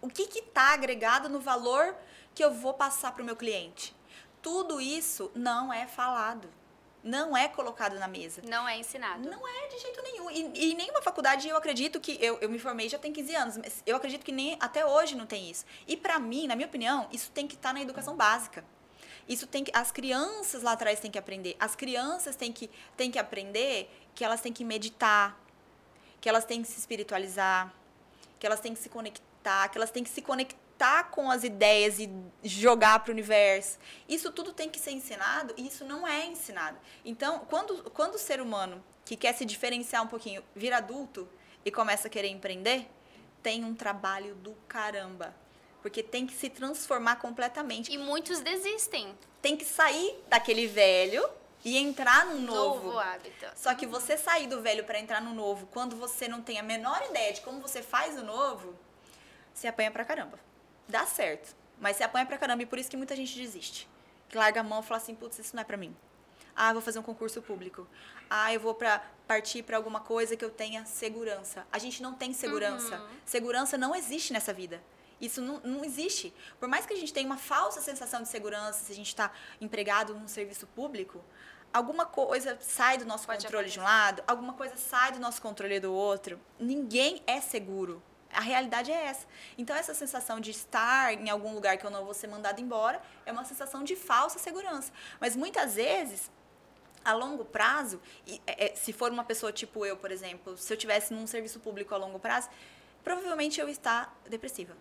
B: O que está agregado no valor que eu vou passar para o meu cliente? Tudo isso não é falado. Não é colocado na mesa.
A: Não é ensinado.
B: Não é de jeito nenhum. E, e nenhuma faculdade, eu acredito que. Eu, eu me formei já tem 15 anos, mas eu acredito que nem até hoje não tem isso. E para mim, na minha opinião, isso tem que estar tá na educação básica. Isso tem que. As crianças lá atrás têm que aprender. As crianças têm que, têm que aprender que elas têm que meditar, que elas têm que se espiritualizar, que elas têm que se conectar, que elas têm que se conectar com as ideias e jogar para o universo. Isso tudo tem que ser ensinado e isso não é ensinado. Então, quando, quando o ser humano que quer se diferenciar um pouquinho vira adulto e começa a querer empreender, tem um trabalho do caramba Porque tem que se transformar completamente.
A: E muitos desistem.
B: Tem que sair daquele velho e entrar num novo.
A: Novo hábito.
B: Só que você sair do velho para entrar no novo, quando você não tem a menor ideia de como você faz o novo, você apanha pra caramba. Dá certo, mas você apanha pra caramba e por isso que muita gente desiste. Que larga a mão e fala assim, putz, isso não é pra mim. Ah, vou fazer um concurso público. Ah, eu vou pra partir para alguma coisa que eu tenha segurança. A gente não tem segurança.
A: Uhum.
B: Segurança não existe nessa vida. Isso não, não existe. Por mais que a gente tenha uma falsa sensação de segurança, se a gente está empregado num serviço público, alguma coisa sai do nosso
A: Pode
B: controle de um lado, alguma coisa sai do nosso controle do outro. Ninguém é seguro. A realidade é essa. Então, essa sensação de estar em algum lugar que eu não vou ser mandado embora é uma sensação de falsa segurança. Mas muitas vezes, a longo prazo, é, é, se for uma pessoa tipo eu, por exemplo, se eu tivesse num serviço público a longo prazo, provavelmente eu estar depressiva.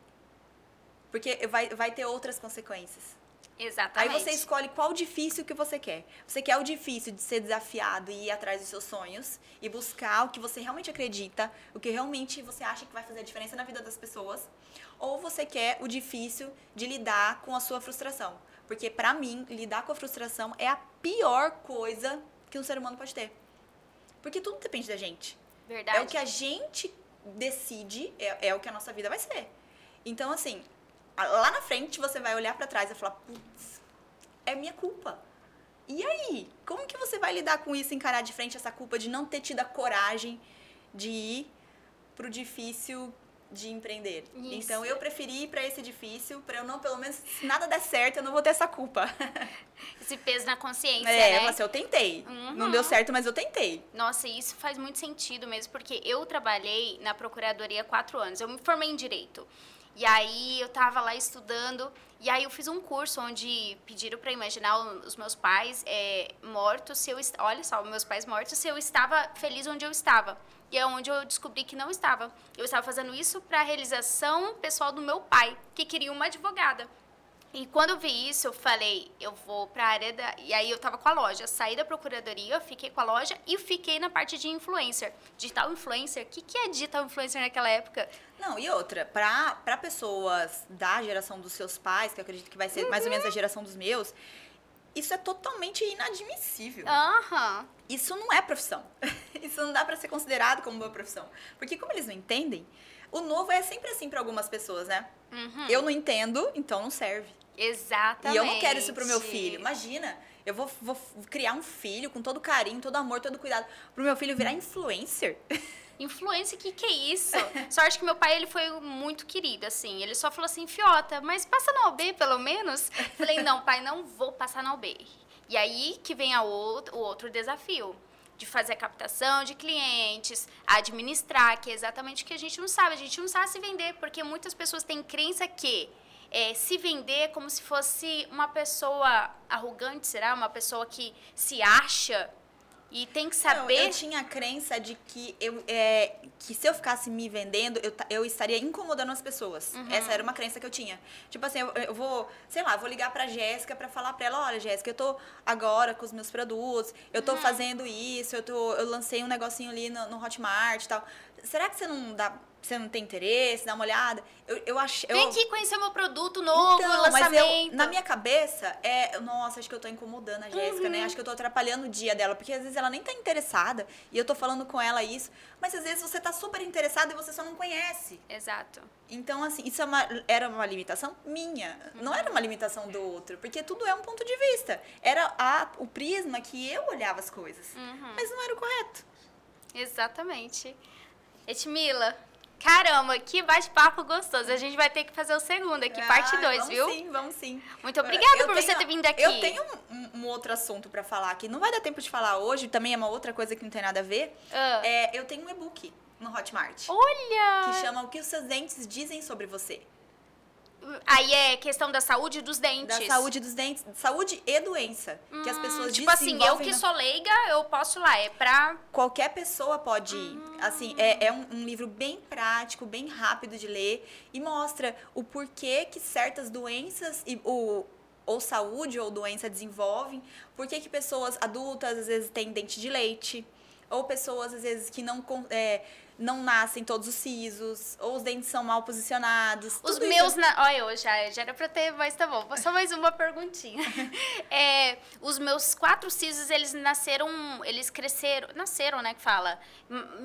B: Porque vai, vai ter outras consequências. Aí
A: Exatamente.
B: você escolhe qual difícil que você quer. Você quer o difícil de ser desafiado e ir atrás dos seus sonhos e buscar o que você realmente acredita, o que realmente você acha que vai fazer a diferença na vida das pessoas, ou você quer o difícil de lidar com a sua frustração. Porque pra mim, lidar com a frustração é a pior coisa que um ser humano pode ter. Porque tudo depende da gente.
A: Verdade.
B: É o que a gente decide, é, é o que a nossa vida vai ser. Então, assim, lá na frente você vai olhar pra trás e falar, putz, é minha culpa. E aí? Como que você vai lidar com isso, encarar de frente essa culpa de não ter tido a coragem de ir pro difícil de empreender?
A: Isso.
B: Então, eu preferi ir pra esse difícil, pra eu não, pelo menos, se nada der certo, eu não vou ter essa culpa.
A: Esse peso na consciência,
B: é,
A: né?
B: mas eu tentei.
A: Uhum.
B: Não deu certo, mas eu tentei.
A: Nossa, isso faz muito sentido mesmo, porque eu trabalhei na procuradoria há quatro anos. Eu me formei em direito. E aí eu tava lá estudando, e aí eu fiz um curso onde pediram para imaginar os meus pais é, mortos, se eu olha só, meus pais mortos, se eu estava feliz onde eu estava. E é onde eu descobri que não estava. Eu estava fazendo isso para a realização pessoal do meu pai, que queria uma advogada. E quando eu vi isso, eu falei, eu vou pra área da. E aí eu tava com a loja. Saí da procuradoria, fiquei com a loja e fiquei na parte de influencer. Digital influencer? O que, que é digital influencer naquela época?
B: Não, e outra, pra, pra pessoas da geração dos seus pais, que eu acredito que vai ser mais ou menos a geração dos meus, isso é totalmente inadmissível.
A: Aham.
B: Isso não é profissão. Isso não dá pra ser considerado como uma profissão. Porque como eles não entendem, o novo é sempre assim pra algumas pessoas, né?
A: Uhum.
B: Eu não entendo, então não serve.
A: Exatamente.
B: E eu não quero isso pro meu filho. Imagina, eu vou, vou criar um filho com todo carinho, todo amor, todo cuidado, pro meu filho virar influencer.
A: Influência, que que é isso? Sorte que meu pai, ele foi muito querido, assim. Ele só falou assim, Fiota, mas passa na OB, pelo menos? Falei, não, pai, não vou passar na OB. E aí que vem a outro, o outro desafio. De fazer a captação de clientes, administrar, que é exatamente o que a gente não sabe. A gente não sabe se vender, porque muitas pessoas têm crença que é, se vender como se fosse uma pessoa arrogante, será? Uma pessoa que se acha e tem que
B: Não,
A: saber...
B: eu tinha a crença de que eu é, que se eu ficasse me vendendo, eu, eu estaria incomodando as pessoas.
A: Uhum.
B: Essa era uma crença que eu tinha. Tipo assim, eu, eu vou, sei lá, vou ligar pra Jéssica pra falar pra ela, olha, Jéssica, eu tô agora com os meus produtos, eu
A: Uhum.
B: tô fazendo isso, eu, tô, eu lancei um negocinho ali no, no Hotmart e tal. Será que você não dá. Você não tem interesse? Dá uma olhada? Eu, eu acho.
A: Vem
B: eu,
A: aqui conhecer meu produto novo,
B: então,
A: lançamento.
B: eu, na minha cabeça, é, nossa, acho que eu tô incomodando a Jéssica,
A: Uhum.
B: né? Acho que eu tô atrapalhando o dia dela, porque às vezes ela nem tá interessada e eu tô falando com ela isso, mas às vezes você tá super interessada e você só não conhece.
A: Exato.
B: Então, assim, isso é uma- era uma limitação minha, não era uma limitação do outro, porque tudo é um ponto de vista. Era a, o prisma que eu olhava as coisas,
A: Uhum.
B: mas não era o correto.
A: Exatamente. Etmila, caramba, que bate-papo gostoso. A gente vai ter que fazer o segundo aqui, parte
B: Ah,
A: 2,
B: vamos
A: viu?
B: Sim, vamos sim.
A: Muito obrigada
B: Eu
A: por você
B: tenho-
A: ter vindo aqui.
B: Eu tenho um, um- outro assunto pra falar aqui. Não vai dar tempo de falar hoje, também é uma outra coisa que não tem nada a ver.
A: Ah.
B: É, eu tenho um e-book no Hotmart.
A: Olha!
B: Que chama O que os seus dentes dizem sobre você.
A: Aí é questão da saúde dos dentes.
B: Da saúde dos dentes, saúde e doença. que as
A: Hum,
B: pessoas
A: Tipo assim, eu que
B: na-
A: sou leiga, eu posso ir lá. É pra.
B: Qualquer pessoa pode ir. Assim, é, é um, um livro bem prático, bem rápido de ler e mostra o porquê que certas doenças e o ou saúde ou doença desenvolvem, por que que pessoas adultas às vezes têm dente de leite, ou pessoas, às vezes, que não, é, não nascem todos os sisos, ou os dentes são mal posicionados.
A: Os meus. Na... Olha, eu já, já era pra ter, mas tá bom. Só mais uma perguntinha. É, os meus quatro sisos, eles nasceram. Eles cresceram. Nasceram, né? Que fala.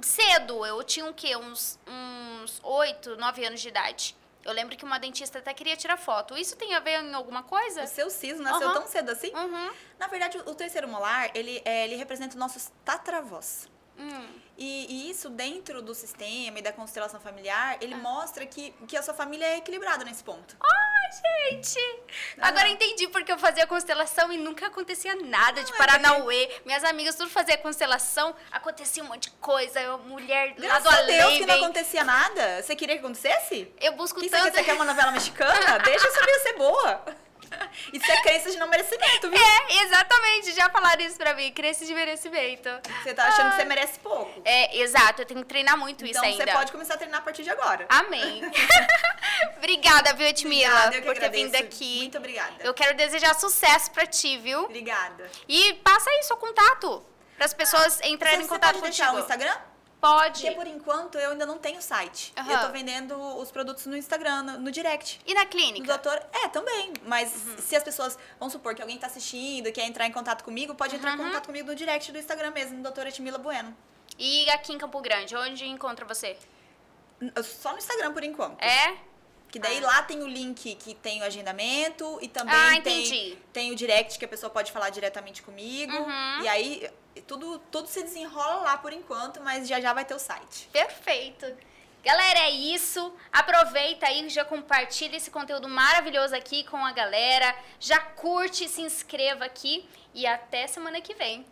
A: Cedo. Eu tinha o quê? Uns, uns 8, 9 anos de idade. Eu lembro que uma dentista até queria tirar foto. Isso tem a ver em alguma coisa?
B: O seu siso nasceu
A: Aham.
B: tão cedo assim?
A: Uhum.
B: Na verdade, o o terceiro molar, ele, é, ele representa os nossos tatravós.
A: Hum.
B: E, e isso dentro do sistema e da constelação familiar, ele mostra que, que a sua família é equilibrada nesse ponto.
A: Gente, agora entendi porque eu fazia constelação e nunca acontecia nada de
B: Não, é
A: Paranauê. Minhas amigas tudo fazia constelação, acontecia um monte de coisa, eu, mulher
B: Graças
A: lado
B: a Deus
A: além,
B: que não acontecia nada. Você queria que acontecesse?
A: Eu busco
B: que você quer?
A: tanto...
B: Você quer uma novela mexicana? Deixa essa vida ser boa. Isso é crença de não merecimento, viu?
A: É, exatamente, já falaram isso pra mim, cresce de merecimento.
B: Você tá achando que você merece pouco.
A: É, exato, eu tenho que treinar muito
B: Então
A: isso ainda.
B: você pode começar a treinar a partir de agora.
A: Amém. Obrigada, viu, Etmila,
B: Obrigada, eu que
A: por ter vindo aqui.
B: Muito obrigada.
A: Eu quero desejar sucesso pra ti, viu?
B: Obrigada.
A: E passa aí seu contato, para as pessoas entrarem
B: Você,
A: em
B: você
A: contato
B: pode
A: contigo.
B: deixar o Instagram?
A: Pode.
B: Porque por enquanto eu ainda não tenho site.
A: Aham.
B: Eu tô vendendo os produtos no Instagram, no, no direct.
A: E na clínica?
B: doutor, é, também. Mas
A: Uhum.
B: se as pessoas, vamos supor que alguém tá assistindo, quer entrar em contato comigo, pode entrar
A: Uhum.
B: em contato comigo no direct do Instagram mesmo, doutora Etmila Bueno.
A: E aqui em Campo Grande, onde encontra você?
B: Só no Instagram por enquanto.
A: É?
B: Que daí
A: Ah.
B: lá tem o link que tem o agendamento e também
A: Ah,
B: tem,
A: entendi.
B: tem o direct que a pessoa pode falar diretamente comigo.
A: Uhum.
B: E aí tudo, tudo se desenrola lá por enquanto, mas já já vai ter o site.
A: Perfeito. Galera, é isso. Aproveita aí, já compartilha esse conteúdo maravilhoso aqui com a galera. Já curte, se inscreva aqui e até semana que vem.